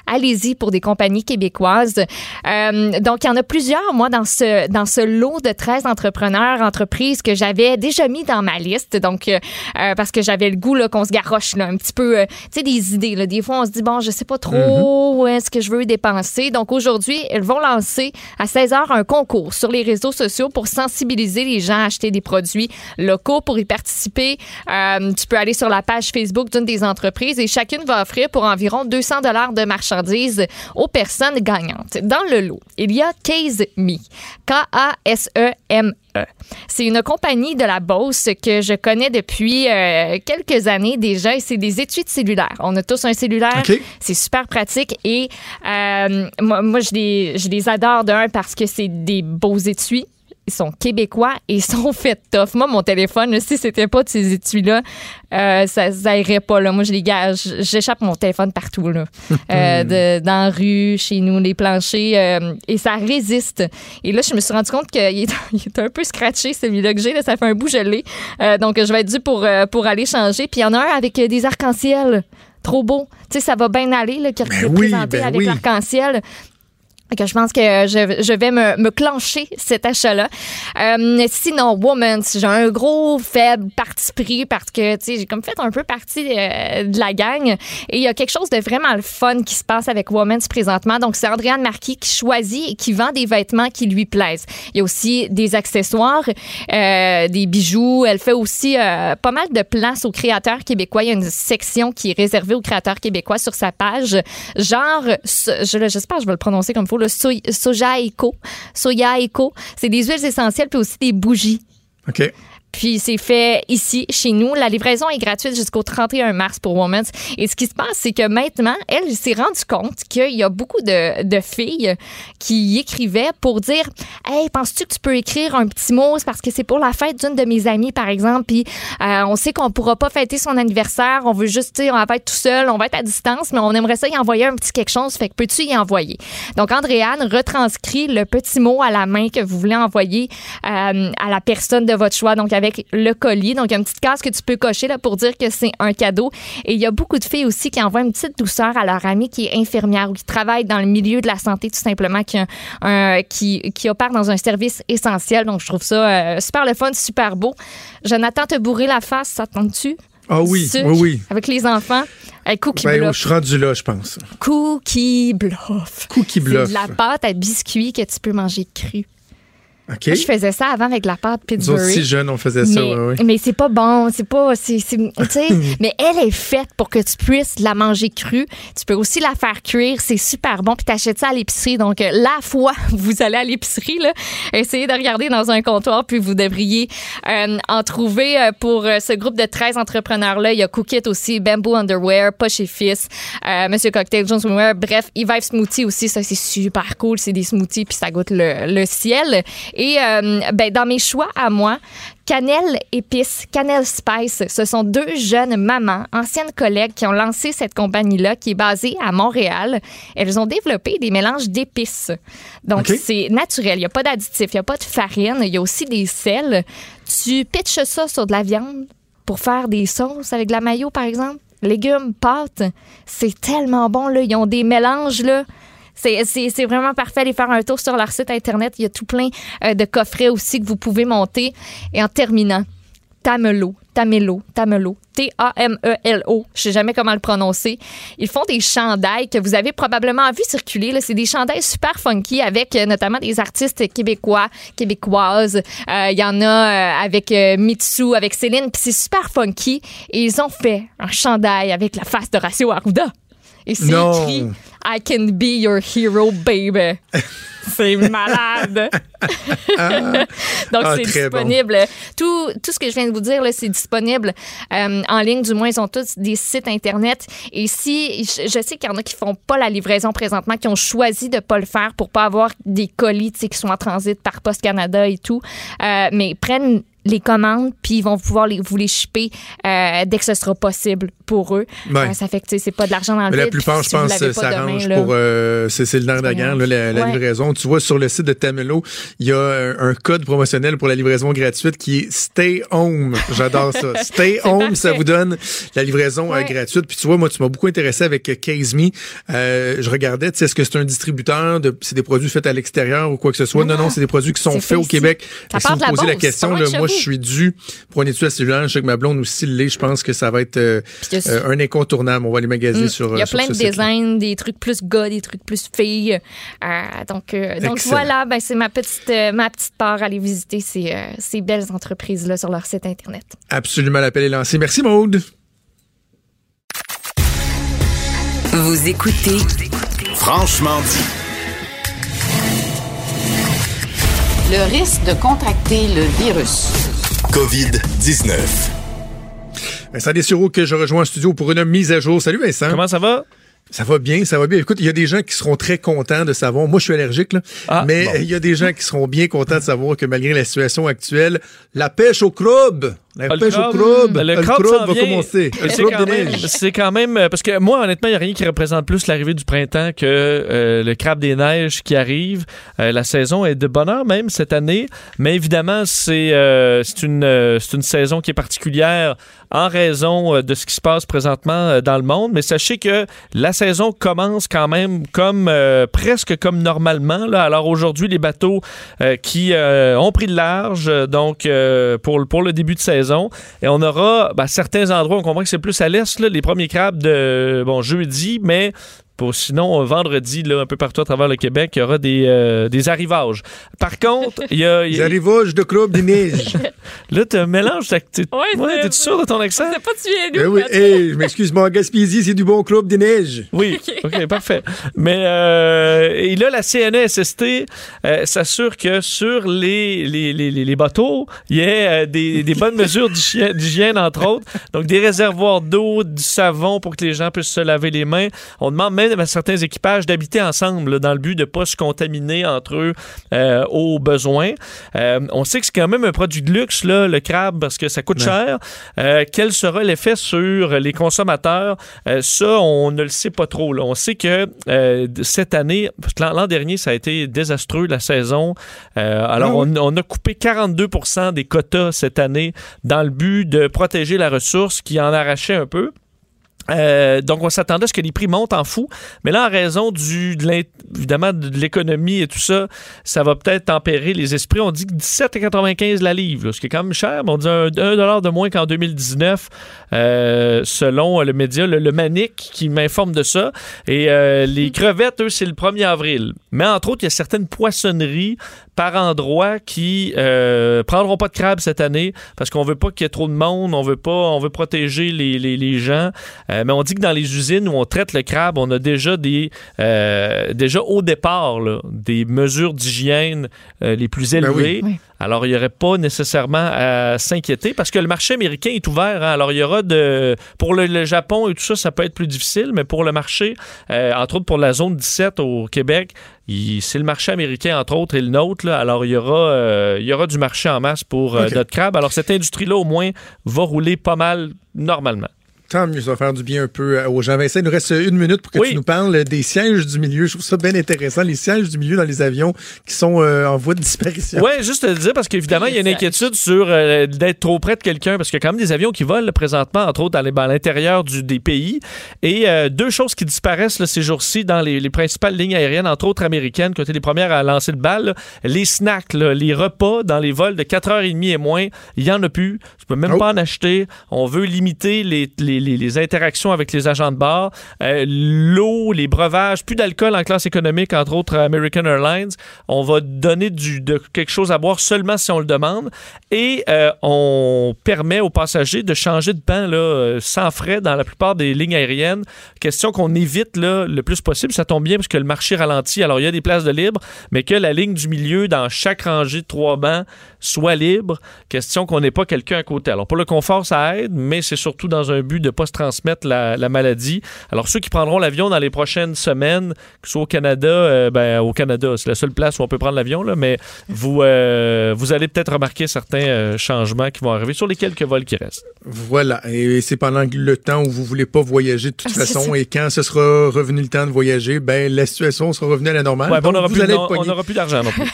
allez-y pour des compagnies québécoises. Euh, donc, il y en a plusieurs, moi, dans ce, dans ce lot de 13 entrepreneurs, entreprises que j'avais déjà mis dans ma liste. Donc, euh, euh, parce que j'avais le goût là, qu'on se garoche là, un petit peu, euh, tu sais, des idées. Là. Des fois, on se dit, bon, je sais pas trop où est-ce que je veux dépenser. Donc, aujourd'hui, elles vont lancer à 16 h un concours sur les réseaux sociaux pour sensibiliser les gens à acheter des produits locaux. Pour y participer, euh, tu peux aller sur la page Facebook d'une des entreprises et chacune va offrir pour environ 200 dollars de marchandises leur dise aux personnes gagnantes. Dans le lot, il y a Case Me, K-A-S-E-M-E. C'est une compagnie de la Beauce que je connais depuis euh, quelques années déjà et c'est des études cellulaires. On a tous un cellulaire, c'est super pratique et euh, moi, moi, je, les, je les adore d'un parce que c'est des beaux étuis. Ils sont québécois et ils sont faits tough. Moi, mon téléphone, si c'était pas de ces étuis-là, euh, ça, ça irait pas. Là. Moi, je les gage. J'échappe mon téléphone partout. Là. *laughs* Euh, de- dans la rue, chez nous, les planchers. euh, et ça résiste. Et là, je me suis rendu compte qu'il est, *laughs* est un peu scratché, celui-là que j'ai. là. Ça fait un bout, je l'ai. Euh, donc, je vais être dû pour, pour aller changer. Puis, il y en a un avec des arcs-en-ciel. Trop beau. Tu sais, ça va bien aller, là, qui est Ben oui, présenté ben avec oui. l'arc-en-ciel. Que je pense que je, je vais me, me clencher cet achat-là. Euh, sinon, Woman, j'ai un gros faible parti pris parce que, tu sais, j'ai comme fait un peu partie euh, de la gang. Et il y a quelque chose de vraiment le fun qui se passe avec Woman's présentement. Donc, c'est Andréane Marquis qui choisit et qui vend des vêtements qui lui plaisent. Il y a aussi des accessoires, euh, des bijoux. Elle fait aussi euh, pas mal de place aux créateurs québécois. Il y a une section qui est réservée aux créateurs québécois sur sa page. Genre, je- j'espère que je vais le prononcer comme il faut, le soja eco. Soya eco. C'est des huiles essentielles puis aussi des bougies. OK. Puis c'est fait ici, chez nous. La livraison est gratuite jusqu'au 31 mars pour Women's. Et ce qui se passe, c'est que maintenant, elle s'est rendue compte qu'il y a beaucoup de, de filles qui écrivaient pour dire Hey, penses-tu que tu peux écrire un petit mot? C'est parce que c'est pour la fête d'une de mes amies, par exemple. Puis euh, on sait qu'on pourra pas fêter son anniversaire. On veut juste, tu sais, on va être tout seul, on va être à distance, mais on aimerait ça y envoyer un petit quelque chose. Fait que peux-tu y envoyer? Donc, Andréane retranscrit le petit mot à la main que vous voulez envoyer euh, à la personne de votre choix. Donc, avec le colis. Donc, il y a une petite case que tu peux cocher là, pour dire que c'est un cadeau. Et il y a beaucoup de filles aussi qui envoient une petite douceur à leur amie qui est infirmière ou qui travaille dans le milieu de la santé, tout simplement, qui, un- qui, qui opère dans un service essentiel. Donc, je trouve ça euh, super le fun, super beau. Jonathan, te bourrer la face, ça tente-tu? Ah oui, oui, oui. Avec les enfants? Hey, cookie Ben, bluff. je suis rendu là, je pense. Cookie bluff. Cookie bluff. C'est de la pâte à biscuits que tu peux manger crue. OK. Moi, je faisais ça avant avec la pâte Nous autres, Pittsburgh. si jeunes, on faisait ça, mais, mais c'est pas bon, c'est pas, c'est- tu *laughs* sais, mais elle est faite pour que tu puisses la manger crue. Tu peux aussi la faire cuire, c'est super bon. Puis t'achètes ça à l'épicerie. Donc euh, la fois *laughs* vous allez à l'épicerie, là, essayez de regarder dans un comptoir, puis vous devriez euh, en trouver euh, pour ce groupe de 13 entrepreneurs là. Il y a Cookit aussi, Bamboo Underwear, Poche et Fils, euh, Monsieur Cocktail, Jones. Bref, Evive Smoothie aussi, ça c'est super cool. C'est des smoothies puis ça goûte le, le ciel. Et euh, ben, dans mes choix à moi, Cannelle Épice, Cannelle Spice, ce sont deux jeunes mamans, anciennes collègues qui ont lancé cette compagnie-là qui est basée à Montréal. Elles ont développé des mélanges d'épices. Donc, c'est naturel. Il n'y a pas d'additifs, il n'y a pas de farine, il y a aussi des sels. Tu pitches ça sur de la viande pour faire des sauces avec de la mayo, par exemple. Légumes, pâtes, c'est tellement bon. Là. Ils ont des mélanges. là. C'est, vraiment parfait. Allez faire un tour sur leur site Internet. Il y a tout plein euh, de coffrets aussi que vous pouvez monter. Et en terminant, Tamelo, Tamelo, Tamelo, T-A-M-E-L-O. Je sais jamais comment le prononcer. Ils font des chandails que vous avez probablement vu circuler. C'est des chandails super funky avec euh, notamment des artistes québécois, québécoises. Euh, Il y en a avec Mitsu, avec Céline. Puis c'est super funky. Et ils ont fait un chandail avec la face de Horacio Arruda. Et c'est écrit I can be your hero, baby. *laughs* c'est malade. Donc, Ah, c'est bon. disponible. Tout, tout ce que je viens de vous dire, c'est disponible euh, en ligne. Du moins, ils ont tous des sites Internet. Et si, je, je sais qu'il y en a qui font pas la livraison présentement, qui ont choisi de pas le faire pour pas avoir des colis, qui sont en transit par Poste Canada et tout, euh, mais prennent les commandes, puis ils vont pouvoir les, vous les shipper euh, dès que ce sera possible pour eux. Ouais. Euh, ça fait que c'est pas de l'argent dans le Mais la vide, plupart, je pense, l'avez pas ça demain, arrange là, pour. euh, c'est le nerf de la guerre, là, la, la Ouais. livraison. Tu vois, sur le site de Tamelo, il y a un, un code promotionnel pour la livraison gratuite qui est Stay Home. J'adore ça. *laughs* Stay Home, ça vous donne la livraison euh, Ouais. gratuite. Puis tu vois, moi, tu m'as beaucoup intéressé avec euh, Case Me. Euh, je regardais, tu sais, est-ce que c'est un distributeur de. C'est des produits faits à l'extérieur ou quoi que ce soit? Non, non, c'est des produits qui sont faits au Québec. Ça si vous la posez la question, pas là, moi, je suis dû pour une étude à cellulaire. Je sais que ma blonde aussi l'est. Je pense que ça va être euh, euh, un incontournable. On va les magasiner Mm. sur Il y a sur plein de designs, des trucs plus gars, des trucs plus filles. Euh, donc, euh, donc voilà, ben, c'est ma petite, euh, ma petite part à aller visiter ces, euh, ces belles entreprises-là sur leur site Internet. Absolument, l'appel est lancé. Merci, Maude. Vous écoutez Franchement dit. Le risque de contracter le virus. COVID-19. Vincent Dessureau que je rejoins en studio pour une mise à jour. Salut Vincent. Comment ça va? Ça va bien, ça va bien. Écoute, il y a des gens qui seront très contents de savoir. Moi, je suis allergique, là. Ah, mais bon. il y a des gens qui seront bien contents de savoir que malgré la situation actuelle, la pêche au crabe, la Ah, pêche crabe, au crabe, le le crabe crabe va vient. commencer. Le C'est quand, des même, neiges. c'est quand même parce que moi honnêtement il n'y a rien qui représente plus l'arrivée du printemps que euh, le crabe des neiges qui arrive. Euh, la saison est de bonheur même cette année, mais évidemment c'est euh, c'est une c'est une saison qui est particulière en raison euh, de ce qui se passe présentement euh, dans le monde. Mais sachez que la saison commence quand même comme euh, presque comme normalement. Alors aujourd'hui les bateaux qui ont pris le large donc pour pour le début de saison et on aura ben, certains endroits, on comprend que c'est plus à l'est, les premiers crabes de bon jeudi, mais pour, sinon, euh, vendredi, là, un peu partout à travers le Québec, il y aura des, euh, des arrivages. Par contre, il y a. y Les a- arrivages de crabe des neiges. *laughs* là, tu mélanges. t'as- t'es- Ouais, ouais, t'es-tu sûr de ton accent? C'est pas tu viens Ben d'où? oui, là, tu- hey, je m'excuse, mon Gaspésie, c'est du bon crabe des neiges. Oui, *laughs* OK, parfait. Mais euh, et là, la CNESST euh, s'assure que sur les, les, les, les- les bateaux, il y ait euh, des, des bonnes mesures d'hygiène, d'hygiène, entre autres. Donc, des réservoirs d'eau, du savon pour que les gens puissent se laver les mains. On demande même à certains équipages d'habiter ensemble là, dans le but de ne pas se contaminer entre eux euh, aux besoins. Euh, on sait que c'est quand même un produit de luxe, là, le crabe, parce que ça coûte Ouais. cher. Euh, quel sera l'effet sur les consommateurs? Ça, on ne le sait pas trop. là. On sait que cette année, l'an dernier, ça a été désastreux, la saison. Alors, Ah on a coupé 42% des quotas cette année dans le but de protéger la ressource qui en arrachait un peu. Euh, donc, on s'attendait à ce que les prix montent en fou. Mais là, en raison de de l'économie et tout ça, ça va peut-être tempérer les esprits. On dit que 17,95 la livre, ce qui est quand même cher, mais on dit un, un dollar de moins qu'en 2019, euh, selon le média, le, le Manic, qui m'informe de ça. Et euh, les crevettes, eux, c'est le 1er avril. Mais entre autres, il y a certaines poissonneries par endroit qui euh, prendront pas de crabes cette année parce qu'on veut pas qu'il y ait trop de monde, on veut pas, on veut protéger les, les, les gens. Euh, mais on dit que dans les usines où on traite le crabe, on a déjà des euh, déjà au départ là, des mesures d'hygiène euh, les plus Ben élevées. oui. Oui. Alors, il n'y aurait pas nécessairement à s'inquiéter parce que le marché américain est ouvert. hein. Alors, il y aura de. Pour le, le Japon et tout ça, ça peut être plus difficile, mais pour le marché, euh, entre autres pour la zone 17 au Québec, c'est le marché américain, entre autres, et le nôtre. là. Alors, il y, aura, euh, il y aura du marché en masse pour euh, notre crabe. Alors, cette industrie-là, au moins, va rouler pas mal normalement. Tant mieux, ça va faire du bien un peu euh, aux gens. Vincent, il nous reste une minute pour que Oui. tu nous parles des sièges du milieu. Je trouve ça bien intéressant, les sièges du milieu dans les avions qui sont euh, en voie de disparition. Oui, juste te le dire, parce qu'évidemment, il y a une inquiétude sur euh, d'être trop près de quelqu'un, parce qu'il y a quand même des avions qui volent présentement, entre autres, dans les- à l'intérieur du- des pays. Et euh, deux choses qui disparaissent là, ces jours-ci dans les, les principales lignes aériennes, entre autres américaines, qui ont été les premières à lancer le bal. là. Les snacks, là, les repas dans les vols de 4h30 et moins, il n'y en a plus. Tu peux même Oh. pas en acheter. On veut limiter les, les- les- interactions avec les agents de bar. Euh, L'eau, les breuvages, plus d'alcool en classe économique, entre autres American Airlines. On va donner du, de quelque chose à boire seulement si on le demande. Et euh, on permet aux passagers de changer de banc là, euh, sans frais dans la plupart des lignes aériennes. Question qu'on évite là, le plus possible. Ça tombe bien parce que le marché ralentit. Alors, il y a des places de libre, mais que la ligne du milieu, dans chaque rangée de trois bancs, soit libre. Question qu'on n'ait pas quelqu'un à côté. Alors, pour le confort, ça aide, mais c'est surtout dans un but de ne pas se transmettre la, la maladie. Alors, ceux qui prendront l'avion dans les prochaines semaines, que ce soit au Canada, euh, ben, au Canada, c'est la seule place où on peut prendre l'avion, là, mais vous, euh, vous allez peut-être remarquer certains euh, changements qui vont arriver sur les quelques vols qui restent. Voilà. Et c'est pendant le temps où vous voulez pas voyager de toute Ah, façon. Et quand ce sera revenu le temps de voyager, ben, la situation sera revenue à la normale. Ouais, ben, on n'aura vous plus, allez non, être pognés. on n'aura plus d'argent non plus. *laughs*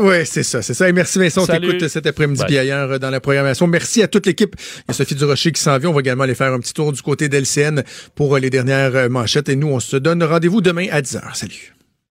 Oui, c'est ça, c'est ça. Et merci Vincent, Salut. T'écoute cet après-midi Bye. puis ailleurs euh, dans la programmation. Merci à toute l'équipe. Il y a Sophie Durocher qui s'en vient. On va également aller faire un petit tour du côté d'LCN pour euh, les dernières euh, manchettes. Et nous, on se donne rendez-vous demain à 10h. Salut.